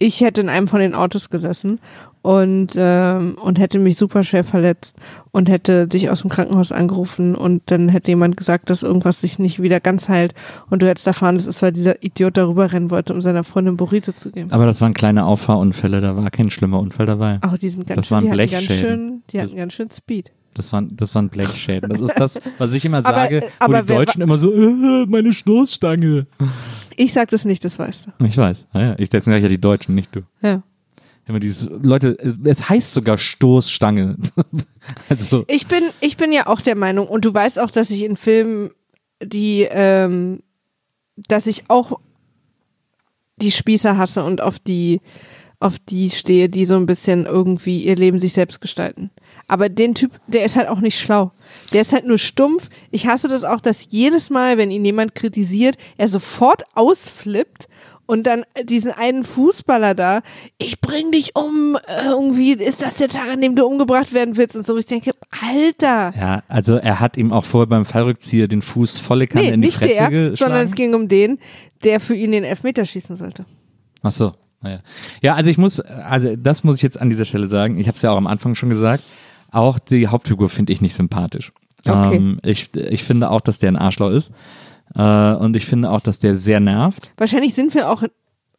B: ich hätte in einem von den Autos gesessen und, ähm, und hätte mich super schwer verletzt und hätte dich aus dem Krankenhaus angerufen und dann hätte jemand gesagt, dass irgendwas sich nicht wieder ganz heilt und du hättest erfahren, das ist, weil dieser Idiot darüber rennen wollte, um seiner Freundin Burrito zu geben.
A: Aber das waren kleine Auffahrunfälle, da war kein schlimmer Unfall dabei.
B: Ach, die sind ganz
A: Das
B: schön,
A: waren
B: die hatten ganz schön, die hatten ganz schön Speed.
A: Das waren, das waren Blechschäden. Das ist das, was ich immer
B: Aber,
A: sage,
B: äh,
A: wo
B: aber
A: die
B: wer
A: Deutschen immer so, äh, meine Stoßstange.
B: Ich sag das nicht, das weißt du.
A: Ich weiß. Ah ja, ich deswegen sage ich ja die Deutschen, nicht du.
B: Ja.
A: Immer dieses, Leute, es heißt sogar Stoßstange. [laughs] also,
B: Ich bin, ich bin ja auch der Meinung, und du weißt auch, dass ich in Filmen die, ähm, dass ich auch die Spießer hasse und auf die, auf die stehe, die so ein bisschen irgendwie ihr Leben sich selbst gestalten. Aber den Typ, der ist halt auch nicht schlau. Der ist halt nur stumpf. Ich hasse das auch, dass jedes Mal, wenn ihn jemand kritisiert, er sofort ausflippt und dann diesen einen Fußballer da, ich bring dich um, äh, irgendwie ist das der Tag, an dem du umgebracht werden willst und so. Ich denke, Alter.
A: ja, also er hat ihm auch vorher beim Fallrückzieher den Fuß volle Kanne
B: Nee,
A: in die
B: nicht
A: Fresse
B: der,
A: geschlagen.
B: sondern es ging um den, der für ihn den Elfmeter schießen sollte.
A: Ach so, naja. Ja, also ich muss, also das muss ich jetzt an dieser Stelle sagen. Ich habe es ja auch am Anfang schon gesagt. Auch die Hauptfigur finde ich nicht sympathisch.
B: Okay.
A: Ähm, ich, ich finde auch, dass der ein Arschloch ist. Äh, und ich finde auch, dass der sehr nervt.
B: Wahrscheinlich sind wir auch,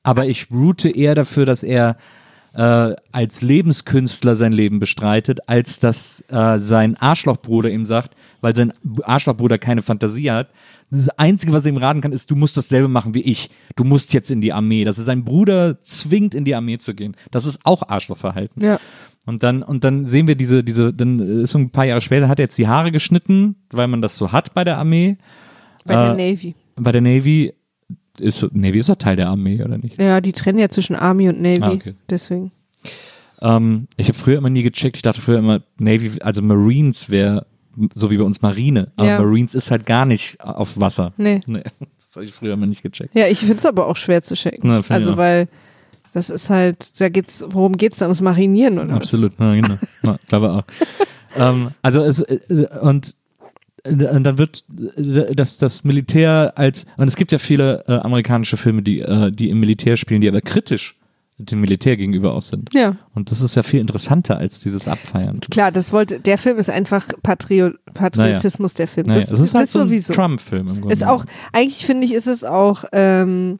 A: Aber ich route eher dafür, dass er äh, als Lebenskünstler sein Leben bestreitet, als dass äh, sein Arschlochbruder ihm sagt, weil sein Arschlochbruder keine Fantasie hat. Das Einzige, was er ihm raten kann, ist, du musst dasselbe machen wie ich. Du musst jetzt in die Armee. Dass er seinen Bruder zwingt, in die Armee zu gehen. Das ist auch Arschlochverhalten.
B: ja.
A: Und dann, und dann sehen wir diese, diese, dann ist so ein paar Jahre später, hat er jetzt die Haare geschnitten, weil man das so hat bei der Armee.
B: bei der
A: Äh,
B: Navy.
A: Bei der Navy ist, Navy ist doch Teil der Armee, oder nicht?
B: Ja, die trennen ja zwischen Army und Navy.
A: Ah, okay.
B: Deswegen.
A: Ähm, ich habe früher immer nie gecheckt. Ich dachte früher immer, Navy, also Marines wäre so wie bei uns Marine. Aber
B: Ja.
A: Marines ist halt gar nicht auf Wasser.
B: Nee. [laughs]
A: Nee, das habe ich früher immer nicht gecheckt.
B: Ja, ich finde es aber auch schwer zu checken.
A: Na,
B: also, weil das ist halt, da geht's, worum geht's da? Ums Marinieren oder
A: Absolut, ja, genau. Ja, glaube auch. [laughs] ähm, also es äh, und äh, und dann wird äh, das, das Militär als, und es gibt ja viele äh, amerikanische Filme, die, äh, die im Militär spielen, die aber kritisch dem Militär gegenüber auch sind.
B: Ja,
A: Und das ist ja viel interessanter als dieses Abfeiern.
B: klar, das wollte, der Film ist einfach Patrio, Patriotismus, der Film.
A: Naja,
B: das,
A: ist halt
B: das
A: so ein
B: sowieso.
A: Trump-Film im Grunde.
B: Ist auch, eigentlich finde ich, ist es auch ähm,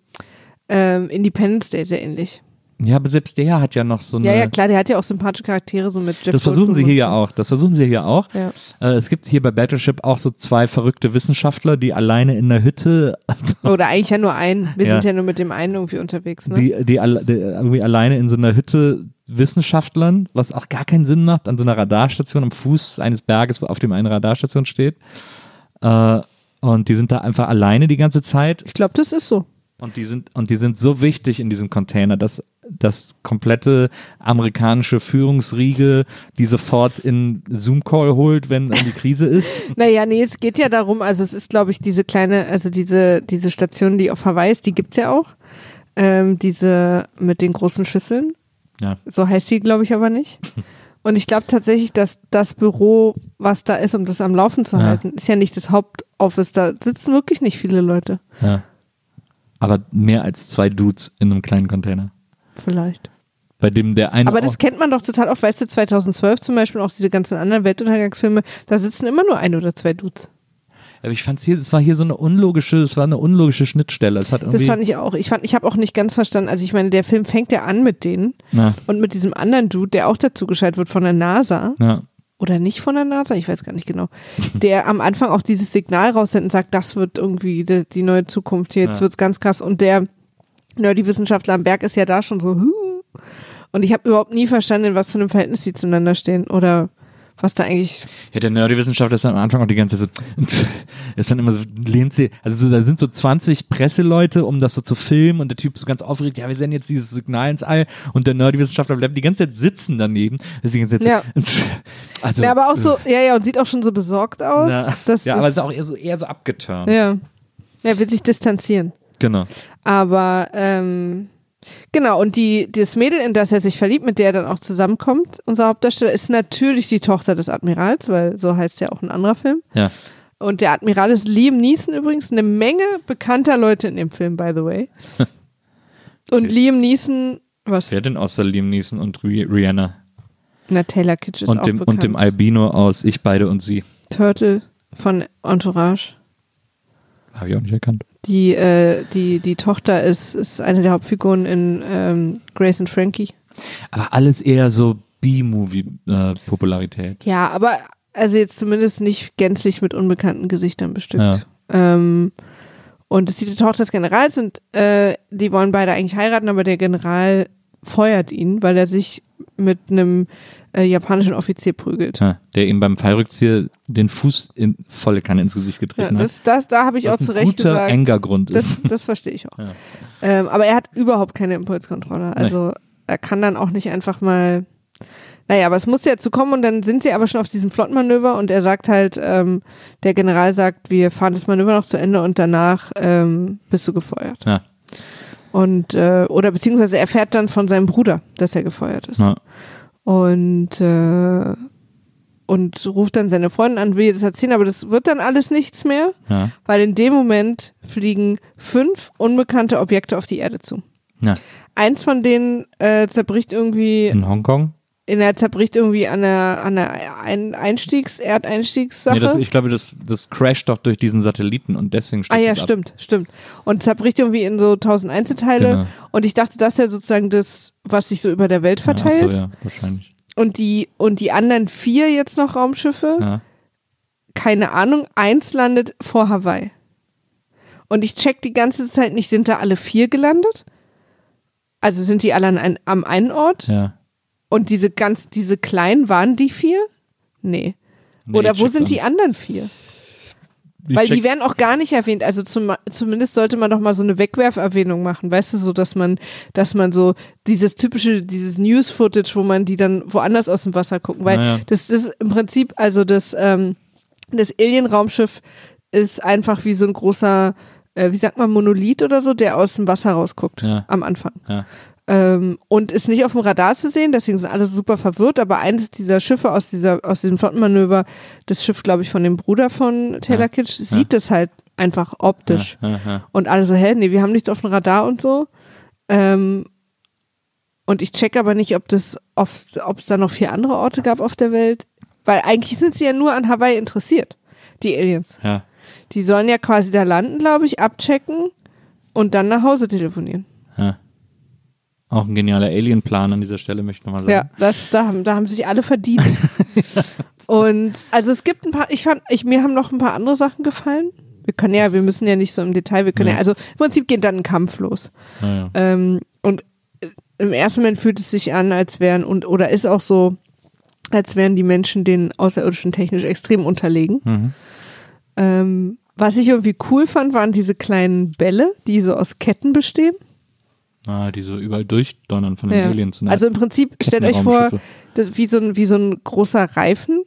B: ähm, Independence Day sehr ähnlich.
A: Ja, aber selbst der hat ja noch so eine.
B: Ja, ja, klar, der hat ja auch sympathische Charaktere, so mit Jeff
A: Das versuchen sie hier ja auch. Das versuchen sie hier auch.
B: Ja.
A: Äh, es gibt hier bei Battleship auch so zwei verrückte Wissenschaftler, die alleine in der Hütte, [laughs]
B: Oder eigentlich ja nur einen. Wir
A: Ja.
B: sind ja nur mit dem einen irgendwie unterwegs, ne?
A: die, die, alle- die irgendwie alleine in so einer Hütte Wissenschaftlern, was auch gar keinen Sinn macht, an so einer Radarstation am Fuß eines Berges, wo auf dem eine Radarstation steht. Äh, und die sind da einfach alleine die ganze Zeit.
B: ich glaube, das ist so.
A: Und die sind, und die sind so wichtig in diesem Container, dass das komplette amerikanische Führungsriege die sofort in Zoom-Call holt, wenn die Krise ist. [laughs]
B: Naja, nee, es geht ja darum, also es ist, glaube ich, diese kleine, also diese, diese Station, die auf Hawaii ist, die gibt's ja auch. Ähm, diese mit den großen Schüsseln.
A: Ja.
B: So heißt sie, glaube ich, aber nicht. Und ich glaube tatsächlich, dass das Büro, was da ist, um das am Laufen zu
A: Ja.
B: halten, ist ja nicht das Hauptoffice. Da sitzen wirklich nicht viele Leute.
A: ja. Aber mehr als zwei Dudes in einem kleinen Container.
B: Vielleicht.
A: Bei dem der eine.
B: Aber das kennt man doch total oft, weißt du, 2012 zum Beispiel, auch diese ganzen anderen Weltuntergangsfilme, da sitzen immer nur ein oder zwei Dudes.
A: aber ich fand's hier, es war hier so eine unlogische, es war eine unlogische Schnittstelle. Es hat irgendwie.
B: Das fand ich auch. Ich fand, ich habe auch nicht ganz verstanden. Also ich meine, der Film fängt ja an mit denen
A: na,
B: und mit diesem anderen Dude, der auch dazu geschaltet wird von der NASA
A: ja.
B: oder nicht von der NASA, ich weiß gar nicht genau, der am Anfang auch dieses Signal raussendet und sagt, das wird irgendwie die, die neue Zukunft hier, jetzt
A: Ja.
B: wird's ganz krass. Und der Nerdy-Wissenschaftler am Berg ist ja da schon so, "Huh." Und ich habe überhaupt nie verstanden, in was für einem Verhältnis die zueinander stehen oder was da eigentlich.
A: Ja, der Nerdy-Wissenschaftler ist am Anfang auch die ganze Zeit so, [laughs] ist dann immer so, lehnt sie, also so, da sind so 20 Presseleute, um das so zu filmen und der Typ so ganz aufgeregt, ja, wir senden jetzt dieses Signal ins All und der Nerdy-Wissenschaftler bleibt die ganze Zeit sitzen daneben. Ist die ganze Zeit
B: Ja.
A: so, [laughs] also,
B: Ja, aber auch so, ja, ja, und sieht auch schon so besorgt aus.
A: Na, ja, aber ist auch eher so, eher so abgeturnt.
B: ja. Er will sich distanzieren.
A: Genau.
B: Aber ähm, genau, und die, das Mädel, in das er sich verliebt, mit der er dann auch zusammenkommt, unser Hauptdarsteller, ist natürlich die Tochter des Admirals, weil so heißt ja auch ein anderer Film.
A: Ja.
B: Und der Admiral ist Liam Neeson übrigens, eine Menge bekannter Leute in dem Film, by the way. [laughs] Und Liam Neeson, was?
A: Wer denn außer Liam Neeson und Ri- Rihanna?
B: Na, Taylor Kitsch ist
A: Und
B: auch
A: dem,
B: bekannt.
A: und dem Albino aus Ich, Beide und Sie.
B: Turtle von Entourage.
A: Habe ich auch nicht erkannt.
B: Die, äh, die, die Tochter ist, ist eine der Hauptfiguren in ähm, Grace and Frankie.
A: Aber alles eher so B-Movie-Popularität.
B: Ja, aber also jetzt zumindest nicht gänzlich mit unbekannten Gesichtern bestückt.
A: Ja.
B: Ähm, und es ist die Tochter des Generals und äh, die wollen beide eigentlich heiraten, aber der General feuert ihn, weil er sich mit einem äh, japanischen Offizier prügelt.
A: Ja, der ihm beim Fallrückzieher den Fuß in volle Kanne ins Gesicht
B: Ja,
A: getreten hat.
B: das, das, da habe ich auch zu Recht
A: guter
B: gesagt.
A: Engergrund ist.
B: Das, das verstehe ich auch.
A: Ja.
B: Ähm, aber er hat überhaupt keine Impulskontrolle. Also er kann dann auch nicht einfach mal. Naja, aber es muss ja zu kommen und dann sind sie aber schon auf diesem Flottmanöver und er sagt halt, ähm, der General sagt, wir fahren das Manöver noch zu Ende und danach ähm, bist du gefeuert.
A: Ja.
B: Und äh, oder beziehungsweise er fährt dann von seinem Bruder, dass er gefeuert ist.
A: Ja.
B: Und äh, und ruft dann seine Freundin an, will ihr das erzählen, aber das wird dann alles nichts mehr
A: Ja.
B: weil in dem Moment fliegen fünf unbekannte Objekte auf die Erde zu.
A: Ja.
B: Eins von denen äh, zerbricht irgendwie,
A: In Hongkong?
B: In der zerbricht irgendwie an der, an der Ein Einstiegs-, Erdeinstiegssache.
A: Nee, das, ich glaube, das, das crasht doch durch diesen Satelliten und deswegen
B: ah
A: stürzt
B: ja,
A: es ab.
B: stimmt, stimmt. Und zerbricht irgendwie in so tausend Einzelteile.
A: Genau.
B: Und ich dachte, das ist ja sozusagen das, was sich so über der Welt
A: Ja,
B: verteilt.
A: ach so, ja, wahrscheinlich.
B: Und die, und die anderen vier jetzt noch Raumschiffe,
A: Ja.
B: keine Ahnung, eins landet vor Hawaii. Und ich check die ganze Zeit nicht, sind da alle vier gelandet? Also sind die alle an ein, am einen Ort?
A: ja.
B: Und diese ganz, diese kleinen waren die vier? Nee.
A: Nee,
B: Oder wo sind
A: auch
B: die anderen vier?
A: Ich
B: Weil die werden auch gar nicht erwähnt. Also zum, zumindest sollte man doch mal so eine Wegwerferwähnung machen, weißt du, so dass man, dass man so dieses typische, dieses News-Footage, wo man die dann woanders aus dem Wasser gucken, weil
A: Naja.
B: das ist im Prinzip, also das, ähm, das Alien-Raumschiff ist einfach wie so ein großer, äh, wie sagt man, Monolith oder so, der aus dem Wasser rausguckt
A: Ja.
B: am Anfang.
A: Ja.
B: Ähm, und ist nicht auf dem Radar zu sehen, deswegen sind alle super verwirrt, aber eines dieser Schiffe aus dieser, aus diesem Flottenmanöver, das Schiff, glaube ich, von dem Bruder von Taylor
A: Ja.
B: Kitsch, sieht das halt einfach optisch.
A: Ja, ja, ja.
B: Und alle so, hä, nee, wir haben nichts auf dem Radar und so. Ähm, und ich check aber nicht, ob das, ob es da noch vier andere Orte gab auf der Welt. Weil eigentlich sind sie ja nur an Hawaii interessiert, die Aliens.
A: ja.
B: Die sollen ja quasi da landen, glaube ich, abchecken und dann nach Hause telefonieren.
A: ja. Auch ein genialer Alien-Plan an dieser Stelle, möchte ich nochmal sagen.
B: Ja, das, da, haben, da haben sich alle verdient. [laughs] und also es gibt ein paar, ich fand, ich, mir haben noch ein paar andere Sachen gefallen. Wir können ja, wir müssen ja nicht so im Detail, wir können ja,
A: Ja.
B: also im Prinzip geht dann ein Kampf los.
A: Ja.
B: Ähm, und äh, im ersten Moment fühlt es sich an, als wären, und oder ist auch so, als wären die Menschen den Außerirdischen technisch extrem unterlegen.
A: Mhm.
B: Ähm, was ich irgendwie cool fand, waren diese kleinen Bälle, die so aus Ketten bestehen.
A: Ah, die so überall durchdonnern von den
B: Ja.
A: Aliens. Ne?
B: Also im Prinzip, stellt euch vor, das, wie, so ein, wie so ein großer Reifen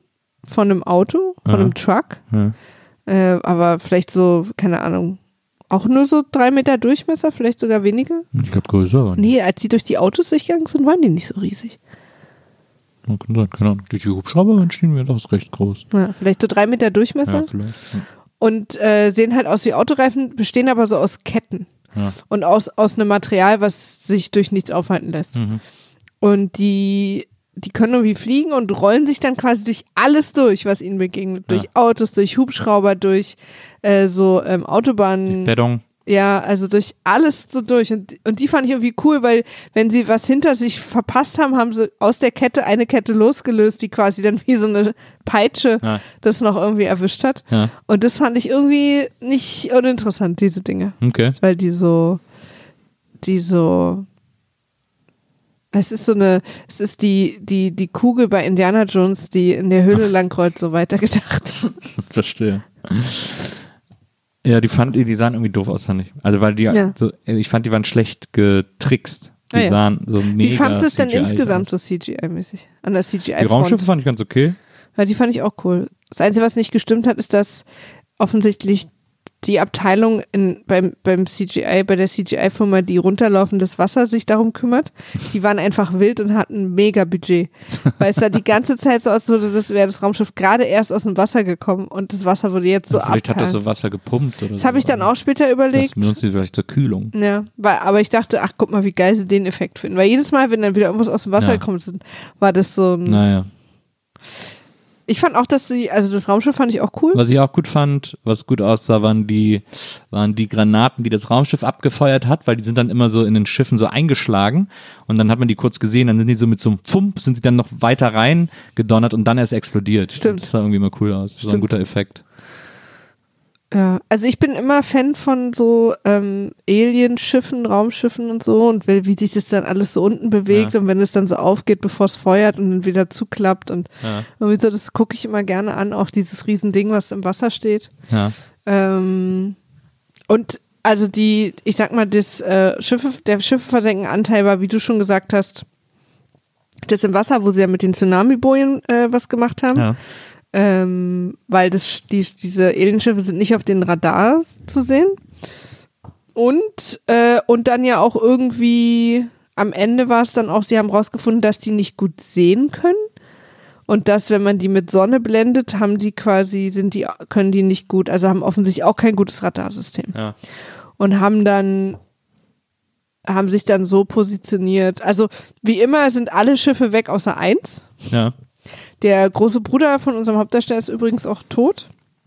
B: von einem Auto, von
A: Aha.
B: einem Truck.
A: Ja.
B: Äh, aber vielleicht so, keine Ahnung, auch nur so drei Meter Durchmesser, vielleicht sogar weniger.
A: Ich glaube größer.
B: Nee, als die durch die Autos durchgegangen sind, waren die nicht so riesig.
A: Ja, kann sein, keine Ahnung. Die die Hubschrauber entstehen mir doch recht groß.
B: Ja, vielleicht so drei Meter Durchmesser.
A: Ja, vielleicht.
B: Und äh, sehen halt aus wie Autoreifen, bestehen aber so aus Ketten.
A: Ja.
B: Und aus, aus einem Material, was sich durch nichts aufhalten lässt.
A: Mhm.
B: Und die, die können irgendwie fliegen und rollen sich dann quasi durch alles durch, was ihnen begegnet. Durch
A: Ja.
B: Autos, durch Hubschrauber, durch äh, so ähm, Autobahnen.
A: Beton.
B: Ja, also durch alles so durch. Und, und die fand ich irgendwie cool, weil wenn sie was hinter sich verpasst haben, haben sie aus der Kette eine Kette losgelöst, die quasi dann wie so eine Peitsche
A: Ja.
B: das noch irgendwie erwischt hat.
A: Ja.
B: Und das fand ich irgendwie nicht uninteressant, diese Dinge.
A: Okay.
B: Weil die so, die so, Es ist so eine, es ist die, die, die Kugel bei Indiana Jones, die in der Höhle langkreuzt, so weitergedacht. [laughs]
A: Verstehe. Ja, die fand die sahen irgendwie doof aus, fand ich. Also weil die
B: Ja.
A: so, ich fand die waren schlecht getrickst. Die
B: Ah, ja.
A: sahen so mega.
B: Wie fandest du es denn insgesamt so CGI-mäßig? An der
A: Die
B: CGI-Front?
A: Raumschiffe fand ich ganz okay.
B: Ja, die fand ich auch cool. Das Einzige, was nicht gestimmt hat, ist, dass offensichtlich die Abteilung in, beim, beim CGI, bei der CGI-Firma, die runterlaufendes Wasser sich darum kümmert, die waren einfach wild und hatten ein mega Budget. Weil es da die ganze Zeit so aussah, das wäre das Raumschiff gerade erst aus dem Wasser gekommen und das Wasser wurde jetzt so
A: Vielleicht hat das so Wasser gepumpt oder
B: Das
A: so.
B: habe ich dann auch später
A: Das
B: überlegt.
A: benutzen die vielleicht zur Kühlung.
B: Ja, weil, aber ich dachte, ach guck mal, wie geil sie den Effekt finden. Weil jedes Mal, wenn dann wieder irgendwas aus dem Wasser
A: Ja.
B: gekommen ist, war das so ein.
A: Naja.
B: Ich fand auch, dass sie, also das Raumschiff fand ich auch cool.
A: Was ich auch gut fand, was gut aussah, waren die, waren die Granaten, die das Raumschiff abgefeuert hat, weil die sind dann immer so in den Schiffen so eingeschlagen und dann hat man die kurz gesehen, dann sind die so mit so einem Pfump, sind sie dann noch weiter rein gedonnert und dann erst explodiert.
B: Stimmt.
A: Das sah irgendwie mal cool aus. Das war ein
B: Stimmt.
A: guter Effekt.
B: Ja, also ich bin immer Fan von so ähm, Alienschiffen, Raumschiffen und so und wie, wie sich das dann alles so unten bewegt
A: Ja.
B: und wenn es dann so aufgeht, bevor es feuert und dann wieder zuklappt und
A: Ja.
B: irgendwie so, das gucke ich immer gerne an, auch dieses Riesending, was im Wasser steht.
A: Ja.
B: Ähm, und also die, ich sag mal, das äh, Schiffe, der Schiffeversenken-Anteil war, wie du schon gesagt hast, das im Wasser, wo sie ja mit den Tsunami-Bojen äh, was gemacht haben.
A: ja.
B: Ähm, weil das, die, diese Alienschiffe sind nicht auf den Radar zu sehen. Und, äh, und dann ja auch irgendwie am Ende war es dann auch, sie haben rausgefunden, dass die nicht gut sehen können. Und dass, wenn man die mit Sonne blendet, haben die quasi, sind die, können die nicht gut, also haben offensichtlich auch kein gutes Radarsystem.
A: ja.
B: Und haben dann, haben sich dann so positioniert. Also, wie immer sind alle Schiffe weg außer eins.
A: Ja.
B: Der große Bruder von unserem Hauptdarsteller ist übrigens auch tot.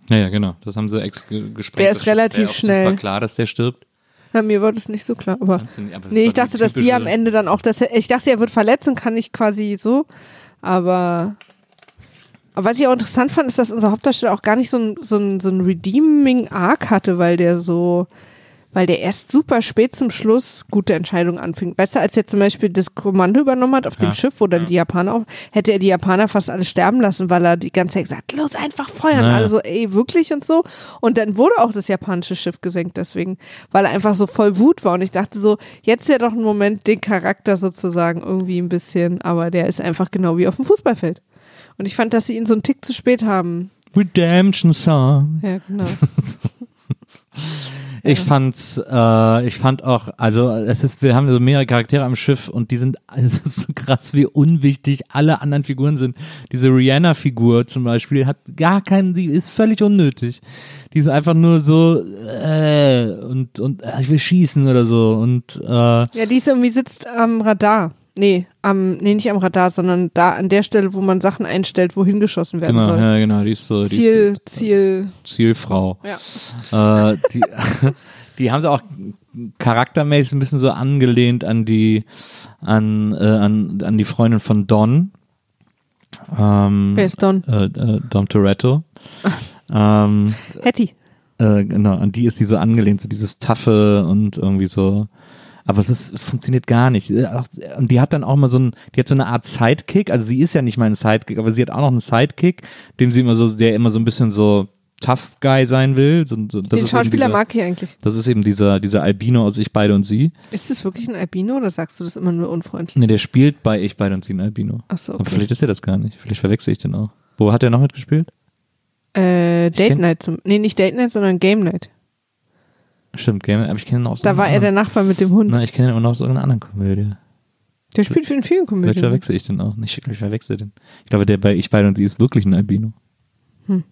A: Ja, ja, genau. Das haben sie ex ge- gesprengt.
B: Der ist relativ schnell.
A: Super klar, dass der stirbt.
B: Ja, mir war das nicht so klar, aber.
A: Nicht- aber
B: Nee, ich dachte, dass die am Ende dann auch, dass er, ich dachte, er wird verletzt und kann nicht quasi so, aber, aber was ich auch interessant fand, ist, dass unser Hauptdarsteller auch gar nicht so ein, so ein, so ein Redeeming Arc hatte, weil der so, weil der erst super spät zum Schluss gute Entscheidungen anfing. Weißt du, als er zum Beispiel das Kommando übernommen hat auf dem
A: Ja,
B: Schiff, wo dann
A: ja.
B: die Japaner auch, hätte er die Japaner fast alle sterben lassen, weil er die ganze Zeit gesagt, los einfach feuern,
A: Naja.
B: alle so, ey, wirklich und so. Und dann wurde auch das japanische Schiff gesenkt deswegen, weil er einfach so voll Wut war. Und ich dachte so, jetzt wäre doch ein Moment, den Charakter sozusagen irgendwie ein bisschen, aber der ist einfach genau wie auf dem Fußballfeld. Und ich fand, dass sie ihn so einen Tick zu spät haben.
A: Redemption Song.
B: Ja, genau. [laughs]
A: Ich fand's, äh, ich fand auch, also es ist, wir haben so mehrere Charaktere am Schiff und die sind, [laughs] es ist so krass, wie unwichtig alle anderen Figuren sind. Diese Rihanna-Figur zum Beispiel hat gar keinen, die ist völlig unnötig. Die ist einfach nur so äh, und und äh, ich will schießen oder so und äh,
B: Ja, die ist irgendwie sitzt am Radar. Nee, am, nee, nicht am Radar, sondern da an der Stelle, wo man Sachen einstellt, wohin geschossen werden
A: genau,
B: soll.
A: ja, genau, die ist so die
B: Ziel,
A: ist
B: Ziel,
A: Zielfrau.
B: ja.
A: Äh, die, [laughs] die haben sie auch charaktermäßig ein bisschen so angelehnt an die an, äh, an, an die Freundin von Don. Ähm,
B: Wer ist Don?
A: Äh, äh, Dom Toretto. [laughs] ähm,
B: Hattie.
A: äh, genau, an die ist die so angelehnt, so dieses Taffe und irgendwie so. Aber es ist, funktioniert gar nicht. Äh, auch- Und die hat dann auch mal so ein, die hat so eine Art Sidekick, also sie ist ja nicht mal ein Sidekick, aber sie hat auch noch einen Sidekick, dem sie immer so, der immer so ein bisschen so Tough Guy sein will. So, so,
B: Den Schauspieler
A: dieser,
B: mag ich eigentlich.
A: Das ist eben dieser, dieser Albino aus Ich, beide und sie.
B: Ist das wirklich ein Albino oder sagst du das immer nur unfreundlich?
A: Ne, der spielt bei Ich, beide und sie ein Albino.
B: Ach so,
A: Aber
B: okay.
A: vielleicht ist er das gar nicht. Vielleicht verwechsel ich den auch. Wo hat er noch mitgespielt?
B: Äh, Date Night zum, nee, nicht Date Night, sondern Game Night.
A: Stimmt, Game, aber ich kenne ihn auch so
B: Da war er der Nachbar mit dem Hund.
A: Nein, ich kenne ihn auch noch aus irgendeiner anderen Komödie.
B: Der spielt für in vielen
A: Vielleicht
B: Komödien.
A: verwechsel ich den auch. Nicht, ich verwechsel den. Ich glaube, der bei Ich, beide und sie ist wirklich ein Albino.
B: Hm.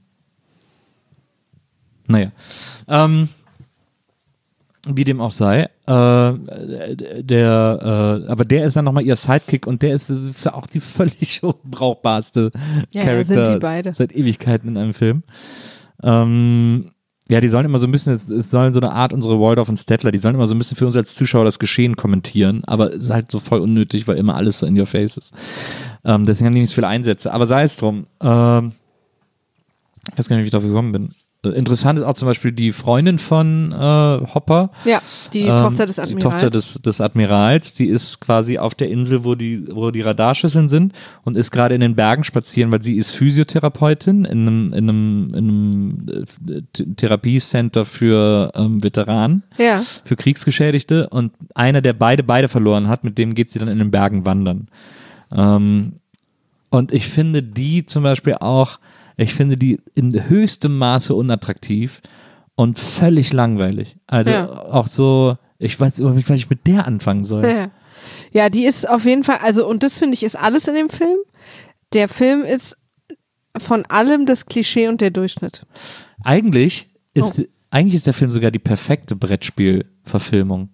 A: Naja. Ähm, wie dem auch sei, äh, der, äh, aber der ist dann nochmal ihr Sidekick und der ist für, für auch die [laughs] völlig unbrauchbarste
B: Ja, ja,
A: Charakter
B: sind die beide.
A: seit Ewigkeiten in einem Film. Ähm, ja, die sollen immer so ein bisschen, es, sollen so eine Art unsere Waldorf und Stettler, die sollen immer so ein bisschen für uns als Zuschauer das Geschehen kommentieren, aber es ist halt so voll unnötig, weil immer alles so in your face ist. Ähm, deswegen haben die nicht so viele Einsätze. Aber sei es drum. Ähm, ich weiß gar nicht, wie ich drauf gekommen bin. Interessant ist auch zum Beispiel die Freundin von äh, Hopper.
B: Ja, die
A: ähm,
B: Tochter des
A: Die
B: Admirals.
A: Tochter des, des Admirals, die ist quasi auf der Insel, wo die, wo die Radarschüsseln sind und ist gerade in den Bergen spazieren, weil sie ist Physiotherapeutin in einem, in einem, in einem äh, Th- Therapiecenter für ähm, Veteranen,
B: ja,
A: für Kriegsgeschädigte und einer, der beide beide verloren hat, mit dem geht sie dann in den Bergen wandern. Ähm, und ich finde die zum Beispiel auch, ich finde die in höchstem Maße unattraktiv und völlig langweilig. Also
B: Ja.
A: auch so, ich weiß überhaupt nicht, was ich mit der anfangen soll.
B: ja. [laughs] Ja, die ist auf jeden Fall, also und das finde ich ist alles in dem Film. Der Film ist von allem das Klischee und der Durchschnitt.
A: Eigentlich ist,
B: Oh.
A: eigentlich ist der Film sogar die perfekte Brettspielverfilmung.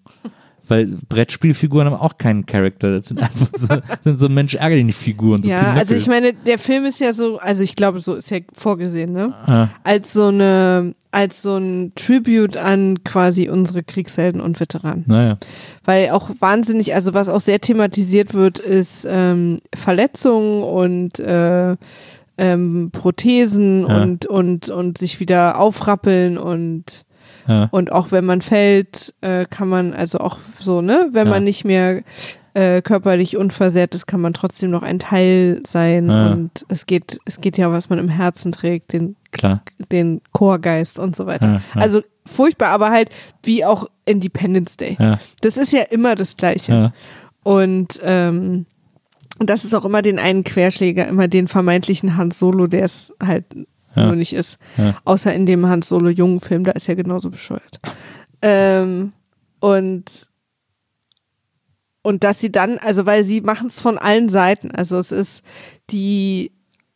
A: Weil Brettspielfiguren haben auch keinen Charakter. Das sind einfach so, [laughs] sind so Mensch ärgerlich nicht Figuren. So
B: Ja,
A: Pinöckel.
B: also ich meine, der Film ist ja so, also ich glaube, so ist ja vorgesehen, ne?
A: Ah,
B: Als so eine, als so ein Tribute an quasi unsere Kriegshelden und Veteranen.
A: naja.
B: Weil auch wahnsinnig, also was auch sehr thematisiert wird, ist ähm, Verletzungen und äh, ähm, Prothesen
A: Ja.
B: und, und, und sich wieder aufrappeln und
A: Ja.
B: und auch wenn man fällt, äh, kann man also auch so, ne, wenn
A: Ja.
B: man nicht mehr äh, körperlich unversehrt ist, kann man trotzdem noch ein Teil sein.
A: Ja.
B: Und es geht, es geht ja, was man im Herzen trägt, den,
A: Klar.
B: den Chorgeist und so weiter. Also furchtbar, aber halt wie auch Independence Day. Das ist ja immer das Gleiche. Und ähm, und das ist auch immer den einen Querschläger, immer den vermeintlichen Hans Solo, der es halt
A: Ja.
B: nur nicht ist.
A: Ja.
B: Außer in dem Hans Solo jungen Film, da ist er genauso bescheuert. Ähm, und und dass sie dann, also weil sie machen es von allen Seiten. Also es ist die,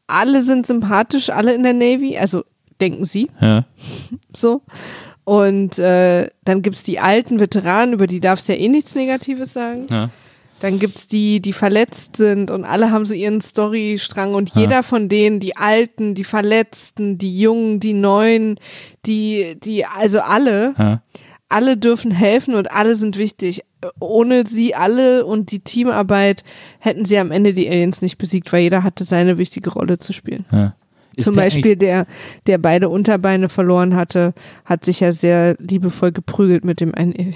B: alle sind sympathisch, alle in der Navy, also denken sie
A: Ja. [laughs]
B: so. Und äh, dann gibt's die alten Veteranen, über die darfst du ja eh nichts Negatives sagen.
A: Ja.
B: Dann gibt's die, die verletzt sind und alle haben so ihren Storystrang und
A: Ja.
B: jeder von denen, die Alten, die Verletzten, die Jungen, die Neuen, die, die, also alle,
A: Ja.
B: alle dürfen helfen und alle sind wichtig. Ohne sie alle und die Teamarbeit hätten sie am Ende die Aliens nicht besiegt, weil jeder hatte seine wichtige Rolle zu spielen.
A: Ja. Ist
B: Zum
A: der
B: Beispiel der, der beide Unterbeine verloren hatte, hat sich ja sehr liebevoll geprügelt mit dem einen Alien.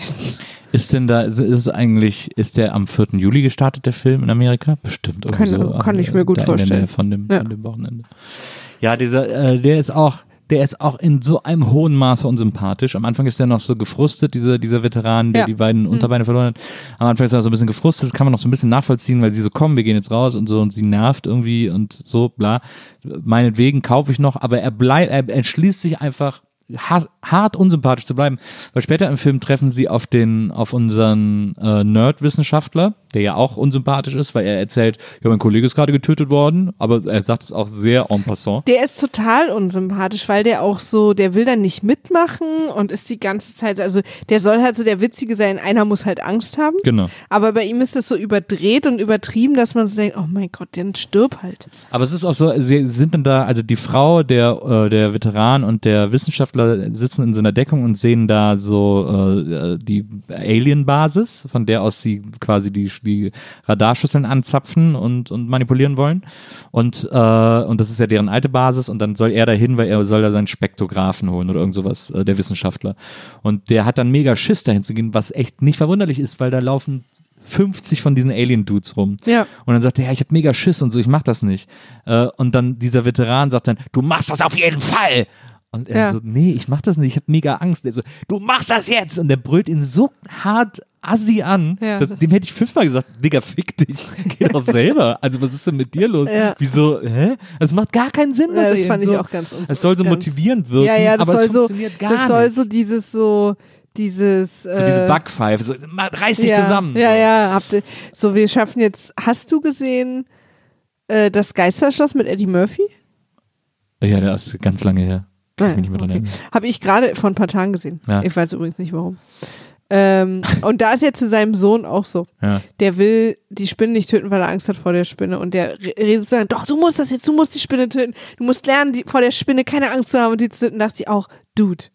A: Ist denn da, ist es eigentlich, ist der am 4. Juli gestartet, der Film in Amerika? Bestimmt.
B: Kann-
A: so,
B: kann
A: äh,
B: ich mir gut vorstellen.
A: Von dem,
B: Ja.
A: von dem Wochenende. Ja, dieser, äh, der ist auch, der ist auch in so einem hohen Maße unsympathisch. Am Anfang ist er noch so gefrustet, dieser, dieser Veteran, der
B: Ja.
A: die beiden Unterbeine verloren hat. Am Anfang ist er so ein bisschen gefrustet, das kann man noch so ein bisschen nachvollziehen, weil sie so kommen, wir gehen jetzt raus und so und sie nervt irgendwie und so, bla. Meinetwegen kaufe ich noch, aber er bleibt, er entschließt sich einfach hart unsympathisch zu bleiben, weil später im Film treffen sie auf den, auf unseren äh, Nerd-Wissenschaftler, der ja auch unsympathisch ist, weil er erzählt, ja, mein Kollege ist gerade getötet worden, aber er sagt es auch sehr en passant.
B: Der ist total unsympathisch, weil der auch so, der will dann nicht mitmachen und ist die ganze Zeit, also der soll halt so der Witzige sein, einer muss halt Angst haben.
A: Genau.
B: Aber bei ihm ist das so überdreht und übertrieben, dass man so denkt, oh mein Gott, dann stirb halt.
A: Aber es ist auch so, sie sind dann da, also die Frau, der, äh, der Veteran und der Wissenschaftler sitzen in so einer Deckung und sehen da so äh, die Alien-Basis, von der aus sie quasi die, die Radarschüsseln anzapfen und, und manipulieren wollen. Und, äh, und das ist ja deren alte Basis und dann soll er da hin, weil er soll da seinen Spektrographen holen oder irgend sowas, äh, der Wissenschaftler. Und der hat dann mega Schiss dahin zu gehen, was echt nicht verwunderlich ist, weil da laufen 50 von diesen Alien-Dudes rum.
B: Ja.
A: Und dann sagt er, ja, ich habe mega Schiss und so, ich mach das nicht. Äh, und dann dieser Veteran sagt dann, du machst das auf jeden Fall. Und er
B: Ja.
A: so, nee, ich mach das nicht, ich habe mega Angst. Er so, du machst das jetzt. Und der brüllt ihn so hart assi an,
B: Ja.
A: dass, dem hätte ich fünfmal gesagt, Digga, fick dich, [laughs] geh doch selber. Also was ist denn mit dir los?
B: Ja.
A: Wieso, hä? Das macht gar keinen Sinn.
B: Ja,
A: dass
B: das
A: er ihn
B: fand ich
A: so,
B: auch ganz uns-
A: Es soll so motivierend wirken,
B: ja, ja, das
A: aber
B: soll
A: es
B: so,
A: funktioniert gar
B: das soll
A: nicht.
B: so dieses so, dieses,
A: so diese
B: äh,
A: Backpfeife, so, reiß dich
B: ja,
A: zusammen.
B: Ja,
A: so.
B: ja, habt ihr, so wir schaffen jetzt, hast du gesehen, äh, das Geisterschloss mit Eddie Murphy?
A: Ja, das ist ganz lange her. Kann ich mich nicht mehr dran
B: okay. Habe ich gerade vor ein paar Tagen gesehen.
A: Ja.
B: Ich weiß übrigens nicht warum. Ähm, und da ist er zu seinem Sohn auch so.
A: Ja.
B: Der will die Spinne nicht töten, weil er Angst hat vor der Spinne. Und der re- redet so, doch, du musst das jetzt, du musst die Spinne töten. Du musst lernen, die, vor der Spinne keine Angst zu haben und die zu töten. dachte ich auch, Dude,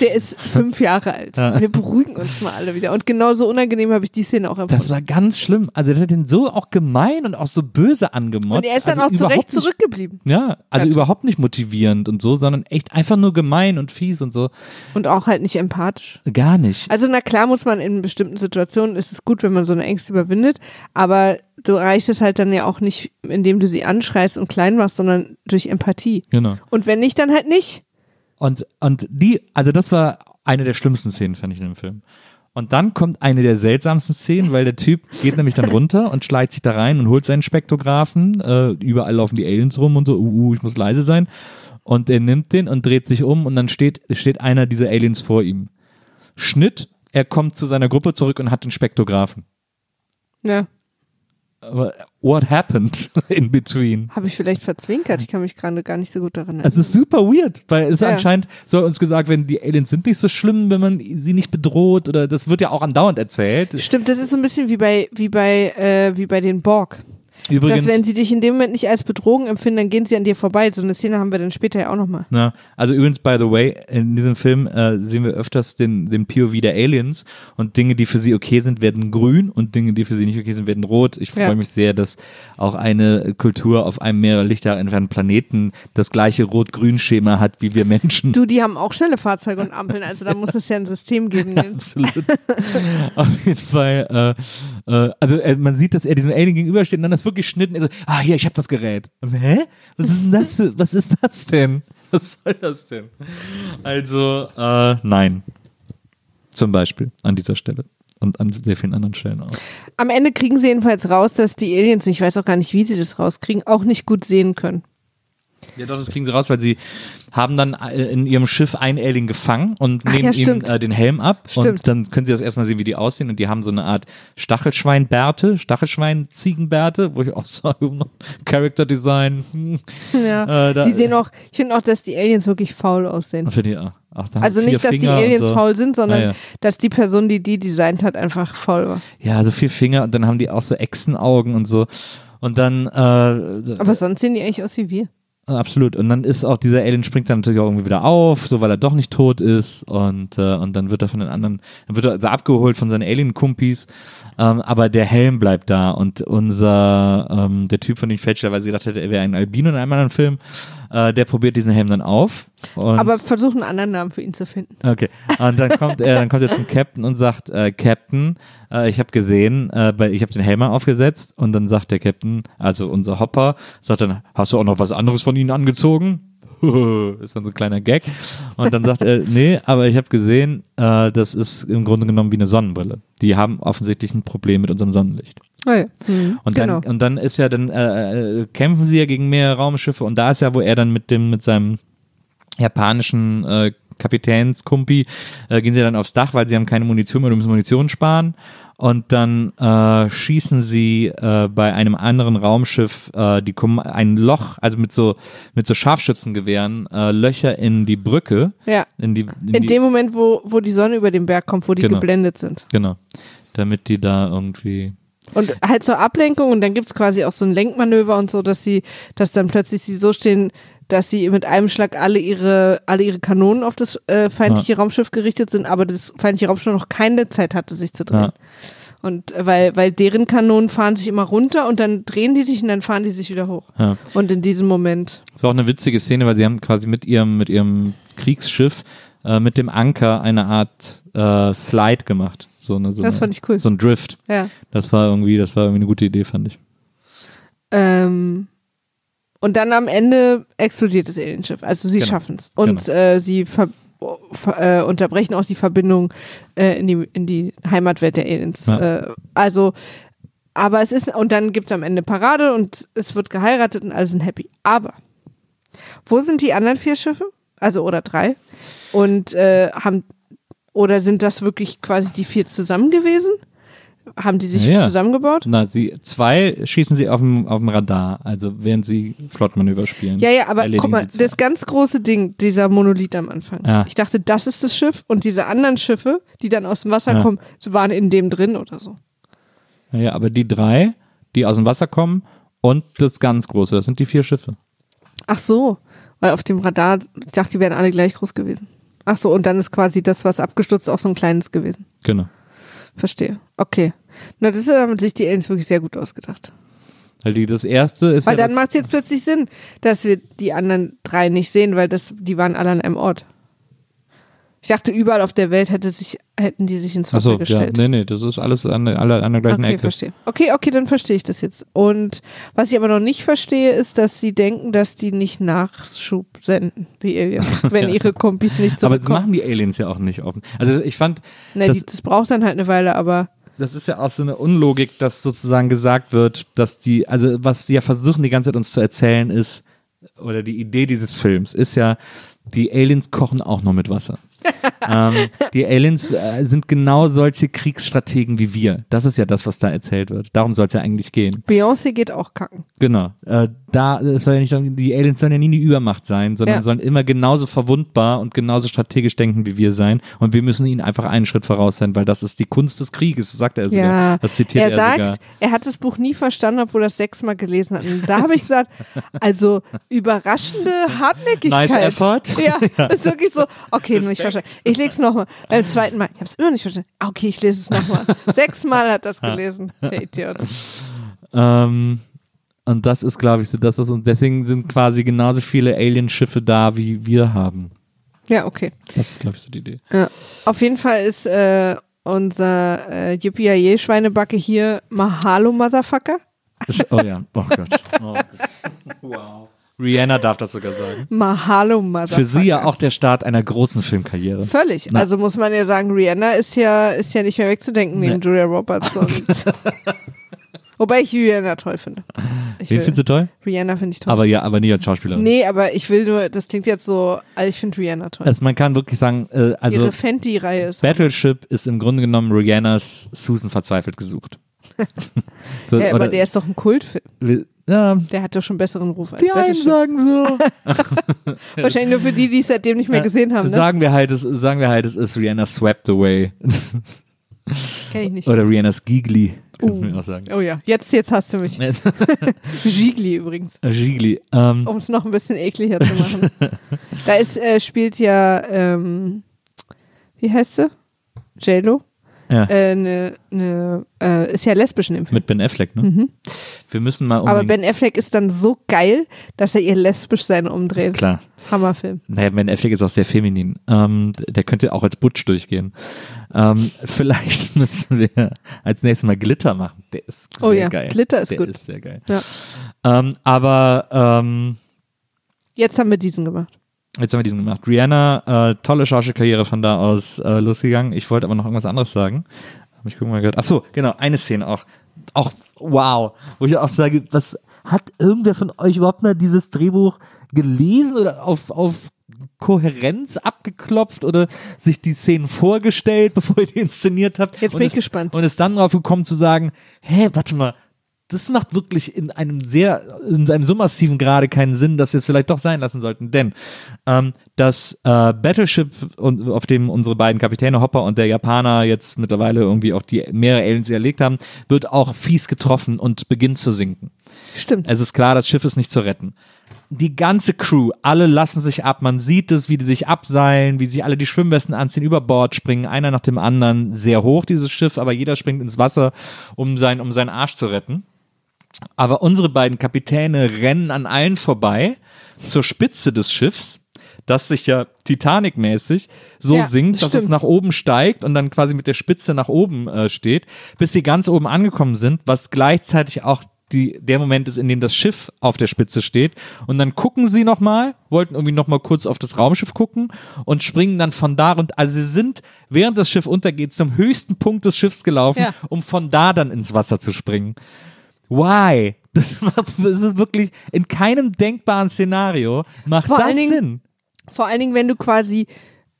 B: Der ist fünf Jahre alt. Wir beruhigen uns mal alle wieder. Und genauso unangenehm habe ich die Szene auch empfunden.
A: Das war ganz schlimm. Also das hat ihn so auch gemein und auch so böse angemotzt.
B: Und er ist dann
A: also
B: auch zu Recht
A: überhaupt nicht-
B: zurückgeblieben.
A: Ja, also
B: Ja.
A: überhaupt nicht motivierend und so, sondern echt einfach nur gemein und fies und so.
B: Und auch halt nicht empathisch.
A: Gar nicht.
B: Also na klar muss man in bestimmten Situationen, ist es gut, wenn man so eine Ängste überwindet, aber du reichst es halt dann ja auch nicht, indem du sie anschreist und klein machst, sondern durch Empathie.
A: Genau.
B: Und wenn nicht, dann halt nicht.
A: Und, und die, also das war eine der schlimmsten Szenen, fand ich in dem Film. Und dann kommt eine der seltsamsten Szenen, weil der Typ geht nämlich dann runter und schleicht sich da rein und holt seinen Spektrographen. Äh, überall laufen die Aliens rum und so, uh, uh, ich muss leise sein. Und er nimmt den und dreht sich um und dann steht, steht einer dieser Aliens vor ihm. Schnitt, er kommt zu seiner Gruppe zurück und hat den Spektrographen.
B: Ja,
A: what happened [laughs] in between?
B: habe ich vielleicht verzwinkert. Ich kann mich gerade gar nicht so gut daran erinnern.
A: Es ist super weird, weil es
B: Ja.
A: anscheinend soll uns gesagt werden, die Aliens sind nicht so schlimm, wenn man sie nicht bedroht oder das wird ja auch andauernd erzählt.
B: Stimmt, das ist so ein bisschen wie bei, wie bei, äh, wie bei den Borg.
A: Übrigens,
B: Dass wenn sie dich in dem Moment nicht als Bedrohung empfinden, dann gehen sie an dir vorbei. So eine Szene haben wir dann später ja auch nochmal.
A: na, also übrigens, by the way, in diesem Film äh, sehen wir öfters den, den POV der Aliens und Dinge, die für sie okay sind, werden grün und Dinge, die für sie nicht okay sind, werden rot. Ich freue
B: Ja.
A: mich sehr, dass auch eine Kultur auf einem mehrere Lichter entfernten Planeten das gleiche Rot-Grün-Schema hat wie wir Menschen.
B: Du, die haben auch schnelle Fahrzeuge und Ampeln, also da muss es ja ein System geben. [laughs]
A: Absolut. [laughs] Auf jeden Fall, äh, äh, also äh, man sieht, dass er diesem Alien gegenübersteht und dann ist wirklich Schnitt und er so, ah, hier, ich habe das Gerät. Und Hä? Was ist denn das? Für, was ist das denn? [laughs] Was soll das denn? Also, äh, nein. Zum Beispiel an dieser Stelle. Und an sehr vielen anderen Stellen auch.
B: Am Ende kriegen sie jedenfalls raus, dass die Aliens, und ich weiß auch gar nicht, wie sie das rauskriegen, auch nicht gut sehen können.
A: Ja, doch, das kriegen sie raus, weil sie haben dann äh, in ihrem Schiff einen Alien gefangen und nehmen
B: ja,
A: ihm äh, den Helm ab. Und
B: Stimmt.
A: dann können sie das erstmal sehen, wie die aussehen. Und die haben so eine Art Stachelschweinbärte, Stachelschwein-Ziegenbärte, wo ich auch sage, [laughs] Character Design. hm,
B: Ja.
A: Äh, da-
B: die sehen auch, ich finde auch, dass die Aliens wirklich faul aussehen.
A: Finde ich auch. Ach,
B: Also nicht, dass die
A: Finger und
B: Aliens
A: so.
B: faul sind, sondern
A: Ja, ja.
B: dass die Person, die die designt hat, einfach faul war.
A: Ja, so vier Finger und dann haben die auch so Echsenaugen und so. Und dann, äh,
B: Aber sonst sehen die eigentlich aus wie wir.
A: Absolut. Und dann ist auch dieser Alien springt dann natürlich auch irgendwie wieder auf, so weil er doch nicht tot ist. Und, äh, und dann wird er von den anderen, dann wird er also abgeholt von seinen Alien-Kumpis. Ähm, aber der Helm bleibt da. Und unser, ähm, der Typ, von dem ich fälschlicherweise gedacht hätte, er wäre ein Albino in einem anderen Film, äh, der probiert diesen Helm dann auf. Und
B: Aber versuchen einen anderen Namen für ihn zu finden.
A: Okay. Und dann kommt er, dann kommt er zum Captain und sagt, äh, Captain, äh, ich habe gesehen, äh, weil ich habe den Helm mal aufgesetzt und dann sagt der Captain, also unser Hopper, sagt dann, hast du auch noch was anderes von ihnen angezogen? [laughs] ist dann so ein kleiner Gag. Und dann sagt er, nee, aber ich habe gesehen, äh, das ist im Grunde genommen wie eine Sonnenbrille. Die haben offensichtlich ein Problem mit unserem Sonnenlicht.
B: Oh ja. Mhm.
A: Und
B: genau.
A: dann, und dann ist ja dann, äh, äh, kämpfen sie ja gegen mehrere Raumschiffe und da ist ja, wo er dann mit dem, mit seinem japanischen äh, Kapitänskumpi äh, gehen sie dann aufs Dach, weil sie haben keine Munition mehr, du müssen Munition sparen. Und dann äh, schießen sie äh, bei einem anderen Raumschiff äh, die Kom ein Loch, also mit so mit so Scharfschützengewehren, äh, Löcher in die Brücke.
B: ja.
A: In die, in
B: In
A: die
B: dem Moment, wo, wo die Sonne über den Berg kommt, wo die
A: Genau.
B: geblendet sind.
A: genau. Damit die da irgendwie
B: Und halt zur Ablenkung und dann gibt's quasi auch so ein Lenkmanöver und so, dass sie, dass dann plötzlich sie so stehen, dass sie mit einem Schlag alle ihre, alle ihre Kanonen auf das äh, feindliche Raumschiff gerichtet sind, aber das feindliche Raumschiff noch keine Zeit hatte, sich zu drehen.
A: Ja.
B: Und äh, weil, weil deren Kanonen fahren sich immer runter und dann drehen die sich und dann fahren die sich wieder hoch.
A: ja.
B: Und in diesem Moment.
A: Das war auch eine witzige Szene, weil sie haben quasi mit ihrem, mit ihrem Kriegsschiff, äh, mit dem Anker eine Art äh, Slide gemacht. So eine, so
B: Das
A: eine,
B: fand ich cool.
A: So ein Drift.
B: Ja.
A: Das war irgendwie, das war irgendwie eine gute Idee, fand ich.
B: Ähm, und dann am Ende explodiert das Alienschiff. Also sie
A: Genau.
B: schaffen es. Und äh, sie ver ver äh, unterbrechen auch die Verbindung äh, in, die, in die Heimatwelt der Aliens.
A: Ja.
B: Äh, also, aber es ist, und dann gibt es am Ende Parade und es wird geheiratet und alle sind happy. Aber wo sind die anderen vier Schiffe? Also oder drei? Und äh, haben oder sind das wirklich quasi die vier zusammen gewesen? Haben die sich
A: Ja,
B: zusammengebaut?
A: Na, sie, zwei schießen sie auf dem, auf dem Radar, also während sie Flottmanöver spielen.
B: Ja, ja, aber guck mal, das ganz große Ding, dieser Monolith am Anfang.
A: Ja.
B: Ich dachte, das ist das Schiff und diese anderen Schiffe, die dann aus dem Wasser
A: Ja.
B: kommen, waren in dem drin oder so.
A: Ja, ja, aber die drei, die aus dem Wasser kommen und das ganz große, das sind die vier Schiffe.
B: Ach so, weil auf dem Radar, ich dachte, die wären alle gleich groß gewesen. Ach so, und dann ist quasi das, was abgestürzt, auch so ein kleines gewesen.
A: Genau.
B: Verstehe. Okay. Na, das haben sich die Aliens wirklich sehr gut ausgedacht.
A: Weil die, das erste ist
B: Weil
A: ja
B: dann macht es jetzt plötzlich Sinn, dass wir die anderen drei nicht sehen, weil das, die waren alle an einem Ort. Ich dachte, überall auf der Welt hätte sich, hätten die sich ins Wasser
A: ja,
B: gestellt.
A: nee, nee, das ist alles an, der- alle an der gleichen
B: Okay,
A: Ecke.
B: verstehe. Okay, okay, dann verstehe ich das jetzt. Und was ich aber noch nicht verstehe, ist, dass sie denken, dass die nicht Nachschub senden, die Aliens, [laughs] wenn ihre Kompis nicht
A: Aber das
B: zurückkommen.
A: machen die Aliens ja auch nicht offen. Also ich fand,
B: Ne,
A: das-
B: die, das braucht dann halt eine Weile, aber
A: das ist ja auch so eine Unlogik, dass sozusagen gesagt wird, dass die, also was sie ja versuchen die ganze Zeit uns zu erzählen ist, oder die Idee dieses Films ist ja, die Aliens kochen auch noch mit Wasser. [laughs] ähm, die Aliens äh, sind genau solche Kriegsstrategen wie wir. Das ist ja das, was da erzählt wird. Darum soll es ja eigentlich gehen.
B: Beyoncé geht auch kacken.
A: Genau. Äh, da soll ja nicht, die Aliens sollen ja nie die Übermacht sein, sondern
B: Ja.
A: sollen immer genauso verwundbar und genauso strategisch denken wie wir sein. Und wir müssen ihnen einfach einen Schritt voraus sein, weil das ist die Kunst des Krieges, sagt er sogar.
B: Ja,
A: Das zitiert
B: er
A: er,
B: sagt,
A: sogar.
B: er hat das Buch nie verstanden, obwohl er es sechsmal gelesen hat. Und da habe ich gesagt, also überraschende Hartnäckigkeit.
A: Nice effort.
B: Ja, [laughs] das ist wirklich so, okay. Ich lese es nochmal. Beim zweiten Mal, ich habe es immer nicht verstanden. Ah, Okay, ich lese es nochmal. [laughs] Sechsmal hat das gelesen, der Idiot.
A: Ähm, und das ist, glaube ich, so das, was uns, deswegen sind quasi genauso viele Alienschiffe da, wie wir haben.
B: Ja, okay.
A: Das ist, glaube ich, so die Idee.
B: Ja. Auf jeden Fall ist äh, unser äh, Yippie Schweinebacke hier Mahalo Motherfucker.
A: Das, oh ja, oh Gott. Oh [laughs] Gott. Wow. Rihanna darf das sogar sagen.
B: Mahalo Motherfucker.
A: Für sie ja auch der Start einer großen Filmkarriere.
B: Völlig.
A: Na.
B: Also muss man ja sagen, Rihanna ist ja, ist ja nicht mehr wegzudenken neben
A: Nee.
B: Julia Roberts. Und [laughs] Wobei ich Rihanna toll finde. Ich
A: Wen
B: will-
A: findest du toll?
B: Rihanna finde ich toll.
A: Aber ja, aber nie als Schauspielerin.
B: nee, aber ich will nur, das klingt jetzt so, also ich finde Rihanna toll.
A: Also man kann wirklich sagen, äh, also
B: Ihre Fenty-Reihe ist.
A: Battleship ist im Grunde genommen Rihannas Susan verzweifelt gesucht. [laughs] so,
B: Ja, aber
A: oder-
B: der ist doch ein Kultfilm.
A: Ja,
B: Der hat doch schon besseren Ruf als
A: die einen
B: Battleship.
A: sagen so. [laughs]
B: Wahrscheinlich nur für die, die es seitdem nicht mehr gesehen haben. Ne?
A: Sagen wir halt, es, sagen wir halt, es ist Rihanna swept away. [laughs]
B: Kenn ich nicht.
A: Oder Rihannas Giggly, könnten
B: Uh.
A: auch sagen.
B: Oh ja, jetzt, jetzt hast du mich. [laughs] Gigli übrigens,
A: Giggly. Ähm,
B: um es noch ein bisschen ekliger zu machen. da ist, äh, spielt ja, ähm, wie heißt sie? JLo?
A: Ja,
B: Äh, ne, ne, äh, ist ja lesbisch in dem Film.
A: mit Ben Affleck, ne?
B: Mhm.
A: Wir müssen mal
B: Aber. Ben Affleck ist dann so geil, dass er ihr lesbisch sein umdreht.
A: Klar.
B: Hammerfilm.
A: Naja, Ben Affleck ist auch sehr feminin. Ähm, der könnte auch als Butch durchgehen. Ähm, [laughs] vielleicht müssen wir als nächstes Mal Glitter machen. Der ist sehr
B: Oh ja,
A: geil.
B: Glitter ist
A: der
B: gut.
A: ist sehr geil.
B: Ja.
A: Ähm, aber ähm,
B: Jetzt haben wir diesen gemacht.
A: Jetzt haben wir diesen gemacht. Rihanna, äh, tolle Schauspielkarriere von da aus äh, losgegangen. Ich wollte aber noch irgendwas anderes sagen. Hab ich gucken mal gehört. Ach so, genau, eine Szene auch. Auch wow, wo ich auch sage, was hat irgendwer von euch überhaupt mal dieses Drehbuch gelesen oder auf, auf Kohärenz abgeklopft oder sich die Szenen vorgestellt, [laughs] bevor ihr die inszeniert habt?
B: Jetzt bin
A: es,
B: ich gespannt.
A: Und ist dann drauf gekommen zu sagen, hä, warte mal, das macht wirklich in einem sehr, in einem so massiven Grade keinen Sinn, dass wir es vielleicht doch sein lassen sollten. Denn ähm, das äh, Battleship, und, auf dem unsere beiden Kapitäne Hopper und der Japaner jetzt mittlerweile irgendwie auch die mehrere Aliens erlegt haben, wird auch fies getroffen und beginnt zu sinken.
B: Stimmt.
A: Es ist klar, das Schiff ist nicht zu retten. Die ganze Crew, alle lassen sich ab. Man sieht es, wie die sich abseilen, wie sie alle die Schwimmwesten anziehen, über Bord springen, einer nach dem anderen. Sehr hoch, dieses Schiff, aber jeder springt ins Wasser, um, sein, um seinen Arsch zu retten. Aber unsere beiden Kapitäne rennen an allen vorbei zur Spitze des Schiffs, das sich ja Titanic-mäßig so
B: Ja,
A: sinkt, dass es
B: stimmt.
A: nach oben steigt und dann quasi mit der Spitze nach oben äh, steht, bis sie ganz oben angekommen sind, was gleichzeitig auch die, der Moment ist, in dem das Schiff auf der Spitze steht. Und dann gucken sie nochmal, wollten irgendwie nochmal kurz auf das Raumschiff gucken und springen dann von da und also sie sind, während das Schiff untergeht, zum höchsten Punkt des Schiffs gelaufen,
B: Ja.
A: um von da dann ins Wasser zu springen. Why? [laughs] Das, macht, das ist wirklich in keinem denkbaren Szenario macht
B: Vor
A: das
B: Dingen-
A: Sinn.
B: Vor allen Dingen, wenn du quasi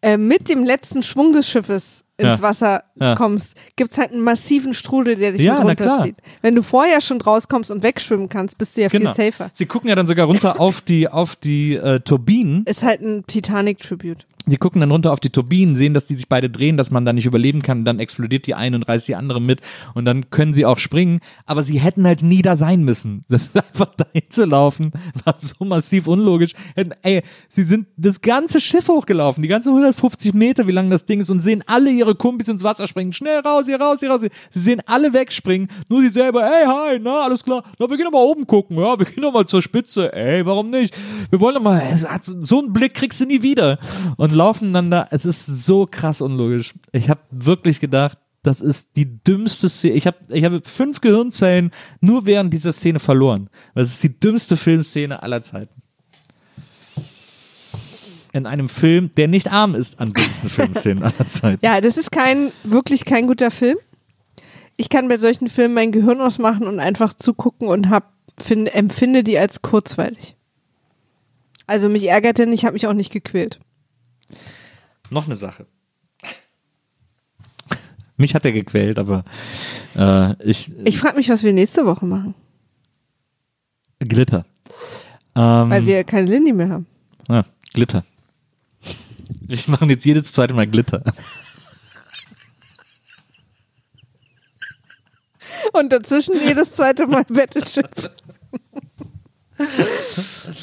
B: äh, mit dem letzten Schwung des Schiffes ins
A: Ja.
B: Wasser
A: Ja.
B: kommst, gibt's halt einen massiven Strudel, der dich
A: Ja,
B: mit runterzieht. Wenn du vorher schon rauskommst und wegschwimmen kannst, bist du ja
A: Genau.
B: viel safer.
A: Sie gucken ja dann sogar runter auf die, auf die äh, Turbinen.
B: Ist halt ein Titanic-Tribute.
A: Sie gucken dann runter auf die Turbinen, sehen, dass die sich beide drehen, dass man da nicht überleben kann. Dann explodiert die eine und reißt die andere mit. Und dann können sie auch springen. Aber sie hätten halt nie da sein müssen. [laughs] Das ist einfach dahin zu laufen, war so massiv unlogisch. Ey, sie sind das ganze Schiff hochgelaufen, die ganze 150 Meter, wie lang das Ding ist, und sehen alle ihre Kumpis ins Wasser springen. Schnell raus, hier raus, hier raus. Sie sehen alle wegspringen. Nur sie selber, hey, hi, na, alles klar. Na, wir gehen doch mal oben gucken. Ja, wir gehen doch mal zur Spitze. Ey, warum nicht? Wir wollen doch mal, so einen Blick kriegst du nie wieder. Und laufen dann da. Es ist so krass unlogisch. Ich habe wirklich gedacht, das ist die dümmste Szene. Ich habe ich hab fünf Gehirnzellen nur während dieser Szene verloren. Das ist die dümmste Filmszene aller Zeiten. In einem Film, der nicht arm ist an dümmsten Filmszenen aller Zeiten.
B: Ja, das ist kein, wirklich kein guter Film. Ich kann bei solchen Filmen mein Gehirn ausmachen und einfach zugucken und hab, find, empfinde die als kurzweilig. Also mich ärgert denn, ich habe mich auch nicht gequält.
A: Noch eine Sache. [laughs] Mich hat er gequält, aber äh, ich.
B: Ich frage mich, was wir nächste Woche machen.
A: Glitter. Ähm,
B: Weil wir keine Lindy mehr haben.
A: ja, Glitter. Wir machen jetzt jedes zweite Mal Glitter.
B: Und dazwischen jedes zweite Mal [laughs] Battleship. [laughs]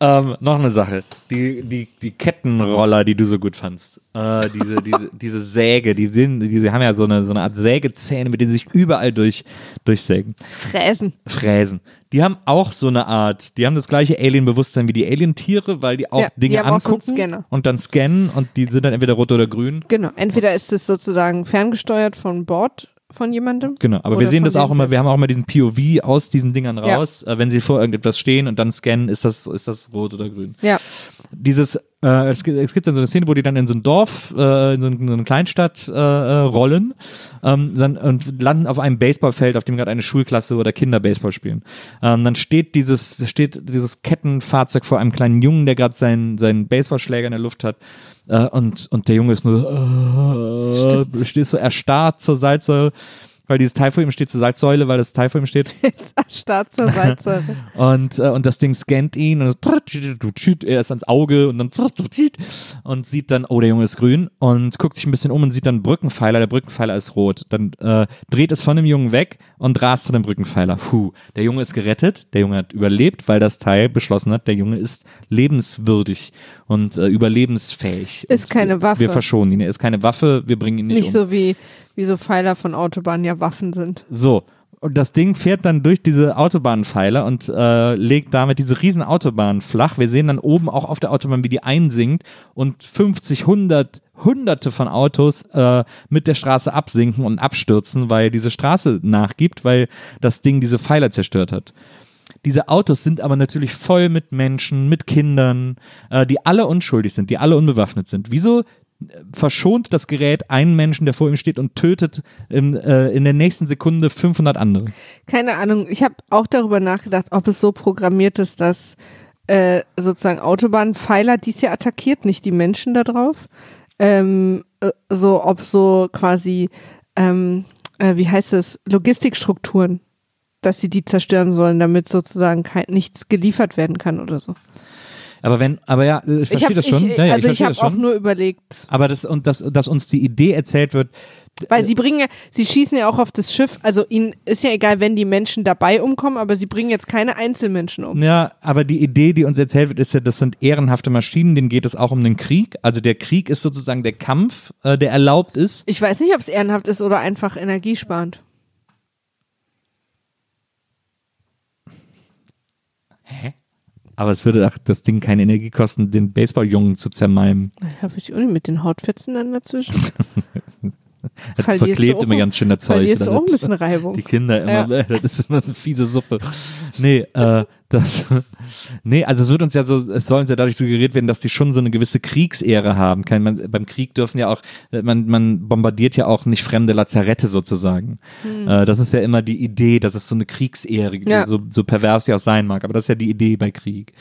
A: Ähm, noch eine Sache. Die, die, die Kettenroller, die du so gut fandst. Äh, diese, [laughs] diese, diese Säge, die, sind, die haben ja so eine, so eine Art Sägezähne, mit denen sie sich überall durch, durchsägen.
B: Fräsen.
A: Fräsen. Die haben auch so eine Art, die haben das gleiche Alien-Bewusstsein wie die Alien-Tiere, weil die auch
B: Ja, die
A: Dinge
B: so einen
A: angucken
B: Scanner.
A: und dann scannen und die sind dann entweder rot oder grün.
B: Genau. Entweder ist es sozusagen ferngesteuert von Bord von jemandem.
A: Genau, aber wir sehen das auch immer, wir haben auch immer diesen POV aus diesen Dingern
B: Ja.
A: raus. Äh, wenn sie vor irgendetwas stehen und dann scannen, ist das, ist das rot oder grün.
B: Ja.
A: dieses, äh, es, gibt, es gibt dann so eine Szene, wo die dann in so ein Dorf, äh, in so, ein, so eine Kleinstadt äh, äh, rollen ähm, dann, und landen auf einem Baseballfeld, auf dem gerade eine Schulklasse oder Kinder Baseball spielen. Ähm, dann steht dieses, steht dieses Kettenfahrzeug vor einem kleinen Jungen, der gerade seinen, seinen Baseballschläger in der Luft hat. Äh, und, und der Junge ist nur, äh, steht so erstarrt zur Salzsäule, weil dieses Teil vor ihm steht zur Salzsäule, weil das Teil vor ihm steht. [laughs]
B: Start zur Salzsäure. [laughs]
A: Und, äh, und das Ding scannt ihn und er ist ans Auge und dann und sieht dann, oh, der Junge ist grün und guckt sich ein bisschen um und sieht dann einen Brückenpfeiler, der Brückenpfeiler ist rot. Dann äh, dreht es von dem Jungen weg und rast zu dem Brückenpfeiler. Puh, der Junge ist gerettet, der Junge hat überlebt, weil das Teil beschlossen hat, der Junge ist lebenswürdig und äh, überlebensfähig.
B: Ist
A: und
B: keine
A: wir,
B: Waffe.
A: Wir verschonen ihn. Er ist keine Waffe, wir bringen ihn nicht,
B: Nicht
A: um.
B: so wie, wie so Pfeiler von Autobahnen ja Waffen sind.
A: So. Und das Ding fährt dann durch diese Autobahnpfeiler und äh, legt damit diese riesen Autobahn flach. Wir sehen dann oben auch auf der Autobahn, wie die einsinkt und 50, 100, hunderte von Autos äh, mit der Straße absinken und abstürzen, weil diese Straße nachgibt, weil das Ding diese Pfeiler zerstört hat. Diese Autos sind aber natürlich voll mit Menschen, mit Kindern, äh, die alle unschuldig sind, die alle unbewaffnet sind. Wieso verschont das Gerät einen Menschen, der vor ihm steht und tötet in, äh, in der nächsten Sekunde 500 andere.
B: Keine Ahnung. Ich habe auch darüber nachgedacht, ob es so programmiert ist, dass äh, sozusagen Autobahnpfeiler dies ja attackiert, nicht die Menschen da drauf. Ähm, äh, so, ob so quasi, ähm, äh, wie heißt es, Logistikstrukturen, dass sie die zerstören sollen, damit sozusagen kein, nichts geliefert werden kann oder so.
A: Aber wenn, aber ja, äh, ich
B: Ich
A: verstehe
B: habe
A: das schon.
B: ich,
A: ja, ja,
B: also ich,
A: verstehe
B: habe auch nur überlegt,
A: aber das und das, dass uns die Idee erzählt wird,
B: weil sie bringen ja, sie schießen ja auch auf das Schiff, also ihnen ist ja egal, wenn die Menschen dabei umkommen, aber sie bringen jetzt keine Einzelmenschen um.
A: ja, aber die Idee, die uns erzählt wird, ist ja, das sind ehrenhafte Maschinen, denen geht es auch um den Krieg. Also der Krieg ist sozusagen der Kampf, äh, der erlaubt ist.
B: Ich weiß nicht, ob es ehrenhaft ist oder einfach energiesparend.
A: Aber es würde auch das Ding keine Energie kosten, den Baseballjungen zu zermalmen.
B: Ja, ich auch nicht, mit den Hautfetzen dann dazwischen. [laughs]
A: Das
B: Verlierst
A: verklebt immer ganz schön das Zeug.
B: Verlierst du auch ein bisschen Reibung. [laughs]
A: Die Kinder immer, [laughs] das ist immer eine fiese Suppe. Nee, äh, das, nee, also es wird uns ja so, es soll uns ja dadurch suggeriert werden, dass die schon so eine gewisse Kriegsehre haben. Kein, man, beim Krieg dürfen ja auch, man, man bombardiert ja auch nicht fremde Lazarette sozusagen. Äh, das ist ja immer die Idee, dass es so eine Kriegsehre,
B: Ja.
A: so, so pervers die auch sein mag, aber das ist ja die Idee bei Krieg.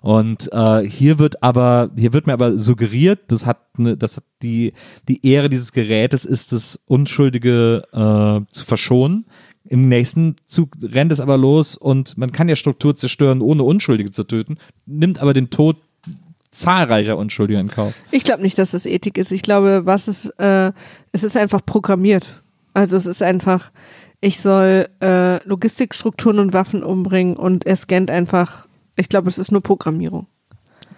A: Und äh, hier wird aber, hier wird mir aber suggeriert, das hat eine, das hat die, die Ehre dieses Gerätes ist es, Unschuldige äh, zu verschonen. Im nächsten Zug rennt es aber los und man kann ja Struktur zerstören, ohne Unschuldige zu töten, nimmt aber den Tod zahlreicher Unschuldiger in Kauf.
B: Ich glaube nicht, dass es Ethik ist. Ich glaube, was es, äh, es ist einfach programmiert. Also es ist einfach, ich soll äh, Logistikstrukturen und Waffen umbringen und er scannt einfach. Ich glaube, es ist nur Programmierung.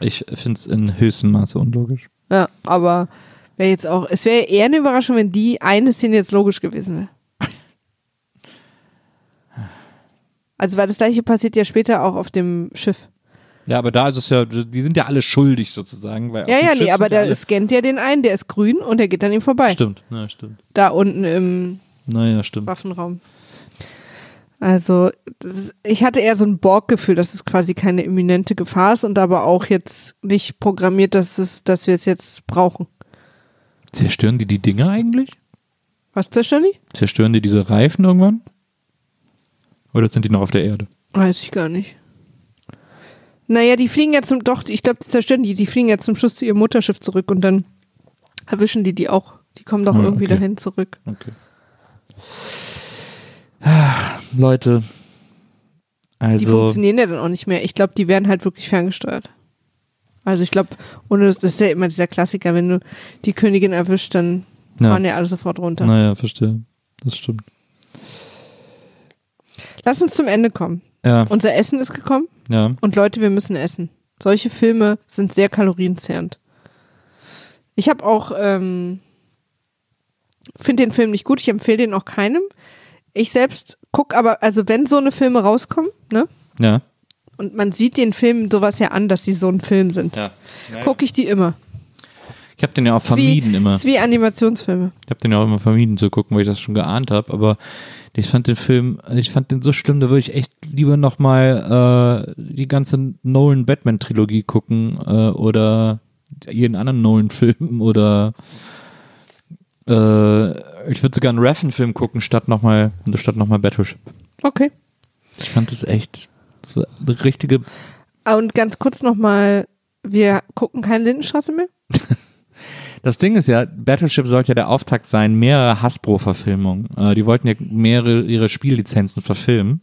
A: Ich finde es in höchstem Maße unlogisch.
B: Ja, aber wäre jetzt auch, es wäre eher eine Überraschung, wenn die eine Szene jetzt logisch gewesen wäre. Also, weil das gleiche passiert ja später auch auf dem Schiff.
A: Ja, aber da ist es ja, die sind ja alle schuldig sozusagen.
B: Ja, ja,
A: Schiff
B: nee, aber der
A: alle-
B: scannt ja den einen, der ist grün und der geht an ihm vorbei.
A: Stimmt, ja, stimmt.
B: Da unten im
A: Naja, stimmt.
B: Waffenraum. Also, ist, ich hatte eher so ein Borg-Gefühl, dass es quasi keine imminente Gefahr ist und aber auch jetzt nicht programmiert, dass, es, dass wir es jetzt brauchen.
A: Zerstören die die Dinge eigentlich?
B: Was zerstören die?
A: Zerstören die diese Reifen irgendwann? Oder sind die noch auf der Erde?
B: Weiß ich gar nicht. Naja, die fliegen ja zum, doch, ich glaube, die zerstören die, die fliegen ja zum Schluss zu ihrem Mutterschiff zurück und dann erwischen die die auch. Die kommen doch
A: Ah,
B: irgendwie
A: okay.
B: dahin zurück.
A: Okay. Ah, Leute.
B: Die
A: Also,
B: funktionieren ja dann auch nicht mehr. Ich glaube, die werden halt wirklich ferngesteuert. Also ich glaube, ohne das, ist ja immer dieser Klassiker, wenn du die Königin erwischt, dann
A: Ja.
B: fahren ja alle sofort runter.
A: naja, verstehe. Das stimmt.
B: Lass uns zum Ende kommen.
A: Ja,
B: Unser Essen ist gekommen
A: ja.
B: und Leute, wir müssen essen. Solche Filme sind sehr kalorienzehrend. Ich habe auch, ähm, finde den Film nicht gut, ich empfehle den auch keinem. Ich selbst guck aber, also wenn so eine Filme rauskommen, ne?
A: Ja.
B: Und man sieht den Filmen sowas ja an, dass sie so ein Film sind.
A: ja.
B: Gucke ich die immer.
A: Ich habe den ja auch
B: Ist wie-
A: vermieden immer.
B: Ist wie Animationsfilme.
A: Ich habe den ja auch immer vermieden zu gucken, weil ich das schon geahnt habe. Aber ich fand den Film, ich fand den so schlimm, da würde ich echt lieber nochmal äh, die ganze Nolan-Batman-Trilogie gucken äh, oder jeden anderen Nolan-Film [laughs] oder äh, ich würde sogar einen Raffen-Film gucken, statt nochmal statt noch mal Battleship.
B: Okay.
A: Ich fand das echt so eine richtige.
B: Ah, Und ganz kurz nochmal, wir gucken keine Lindenstraße mehr? [laughs]
A: Das Ding ist ja, Battleship sollte ja der Auftakt sein, mehrere Hasbro-Verfilmungen. Äh, die wollten ja mehrere ihre Spiellizenzen verfilmen.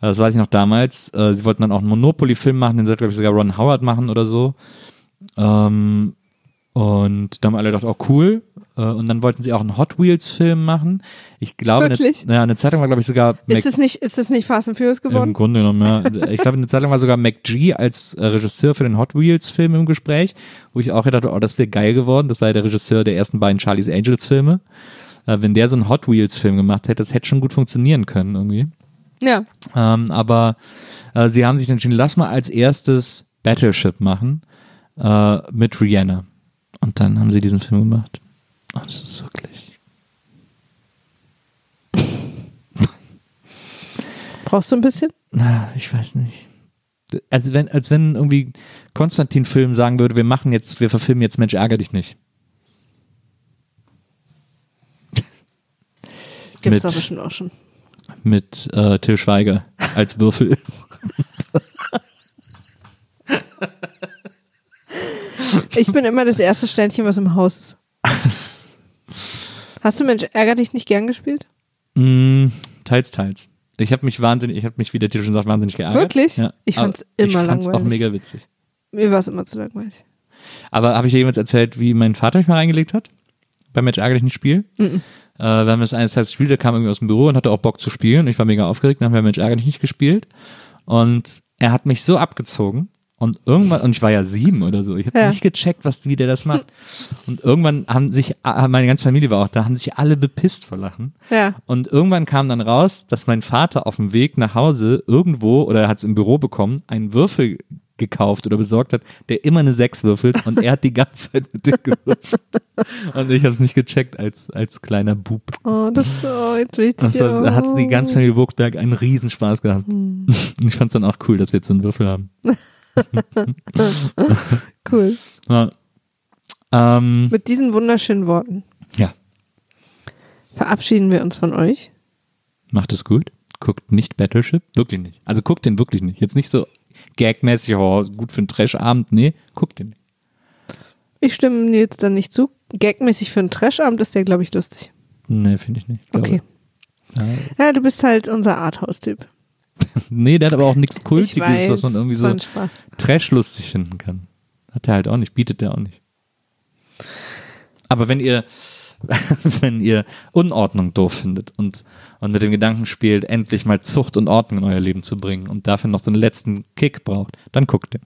A: Äh, das weiß ich noch damals. Äh, sie wollten dann auch einen Monopoly-Film machen, den sollte, glaube ich, sogar Ron Howard machen oder so. Ähm, und da haben alle gedacht, oh cool. Äh, und dann wollten sie auch einen Hot Wheels-Film machen. Ich glaube,
B: Wirklich?
A: Eine, ja, eine Zeitung war, glaube ich, sogar
B: Ist es nicht, ist es nicht Fast and Furious
A: im
B: geworden?
A: Grunde genommen, ja. [laughs] Ich glaube, eine Zeit lang war sogar McG als äh, Regisseur für den Hot Wheels-Film im Gespräch, wo ich auch gedacht habe, oh, das wäre geil geworden. Das war ja der Regisseur der ersten beiden Charlie's Angels-Filme. Äh, wenn der so einen Hot Wheels-Film gemacht hätte, das hätte schon gut funktionieren können irgendwie.
B: Ja.
A: Ähm, aber äh, sie haben sich entschieden, lass mal als erstes Battleship machen äh, mit Rihanna. Und dann haben sie diesen Film gemacht. Oh, das ist wirklich.
B: Brauchst du ein bisschen?
A: Na, ich weiß nicht. Als wenn, als wenn irgendwie Konstantin-Film sagen würde, wir machen jetzt, wir verfilmen jetzt Mensch, ärger dich nicht. [laughs]
B: Gibt es
A: Mit-
B: doch bestimmt auch schon.
A: Mit äh, Till Schweiger als Würfel. [laughs]
B: Ich bin immer das erste Sternchen, was im Haus ist. [laughs] Hast du Mensch, ärger dich nicht gern gespielt?
A: mm, teils, teils. Ich habe mich wahnsinnig, ich habe mich, wie der Titel schon sagt, wahnsinnig geärgert.
B: Wirklich?
A: Ja,
B: Ich fand's immer
A: Ich fand's auch
B: langweilig.
A: mega witzig.
B: Mir war es immer zu langweilig.
A: Aber habe ich dir jemals erzählt, wie mein Vater mich mal reingelegt hat? Beim Match ärger dich nicht Spiel? Äh, wir haben das eines Tages gespielt, der kam irgendwie aus dem Büro und hatte auch Bock zu spielen. Ich war mega aufgeregt, dann haben wir Mensch ärger dich nicht gespielt. Und er hat mich so abgezogen. Und irgendwann, und ich war ja sieben oder so, ich habe
B: Ja.
A: nicht gecheckt, was, wie der das macht. Und irgendwann haben sich, ah, meine ganze Familie war auch da, haben sich alle bepisst vor Lachen.
B: Ja.
A: Und irgendwann kam dann raus, dass mein Vater auf dem Weg nach Hause irgendwo, oder er hat es im Büro bekommen, einen Würfel gekauft oder besorgt hat, der immer eine Sechs würfelt und er hat die ganze Zeit mit dem gewürfelt. Und ich habe es nicht gecheckt als, als kleiner Bub.
B: Oh, das ist so, ich
A: Das war, hat die ganze. Familie Burgberg einen Riesenspaß gehabt.
B: Hm.
A: Und ich fand es dann auch cool, dass wir jetzt so einen Würfel haben.
B: Cool.
A: Ja. Ähm,
B: Mit diesen wunderschönen Worten
A: ja,
B: verabschieden wir uns von euch.
A: macht es gut. Guckt nicht Battleship. Wirklich nicht. Also guckt den wirklich nicht. Jetzt nicht so gagmäßig, oh, gut für einen Trashabend. Nee, guckt den nicht.
B: Ich stimme dir jetzt dann nicht zu. Gagmäßig für einen Trashabend ist der, glaube ich, lustig.
A: Nee, finde ich nicht. Ich
B: Okay.
A: Ja.
B: Ja, du bist halt unser Arthouse-Typ. [laughs]
A: Nee, der hat aber auch nichts
B: Ich
A: Kultiges,
B: weiß,
A: was man irgendwie so trash-lustig finden kann. Hat er halt auch nicht, bietet er auch nicht. Aber wenn ihr, [laughs] wenn ihr Unordnung doof findet und, und mit dem Gedanken spielt, endlich mal Zucht und Ordnung in euer Leben zu bringen und dafür noch so einen letzten Kick braucht, dann guckt ihr.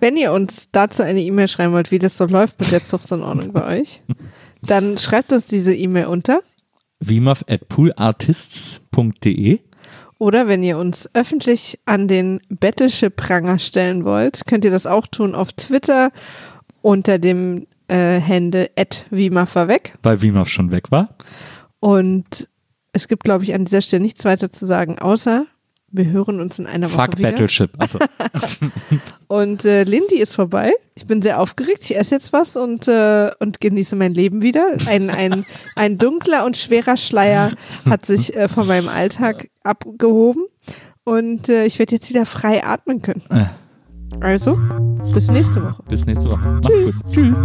B: Wenn ihr uns dazu eine E-Mail schreiben wollt, wie das so läuft mit der [laughs] Zucht und Ordnung bei euch, dann schreibt uns diese E-Mail unter.
A: Wimaf at poolartists.de
B: Oder wenn ihr uns öffentlich an den Battleship-Pranger stellen wollt, könnt ihr das auch tun auf Twitter unter dem äh, Handle @wimafweg.
A: weil Wimaf schon weg war.
B: Und es gibt, glaube ich, an dieser Stelle nichts weiter zu sagen, außer wir hören uns in einer Woche
A: Fuck
B: wieder.
A: Battleship. Also, [laughs]
B: Und äh, Lindy ist vorbei. Ich bin sehr aufgeregt. Ich esse jetzt was und, äh, und genieße mein Leben wieder. Ein, ein, ein dunkler und schwerer Schleier hat sich äh, von meinem Alltag abgehoben. Und äh, ich werde jetzt wieder frei atmen können.
A: äh,
B: Also, bis nächste Woche.
A: bis nächste Woche. Macht's gut. Tschüss.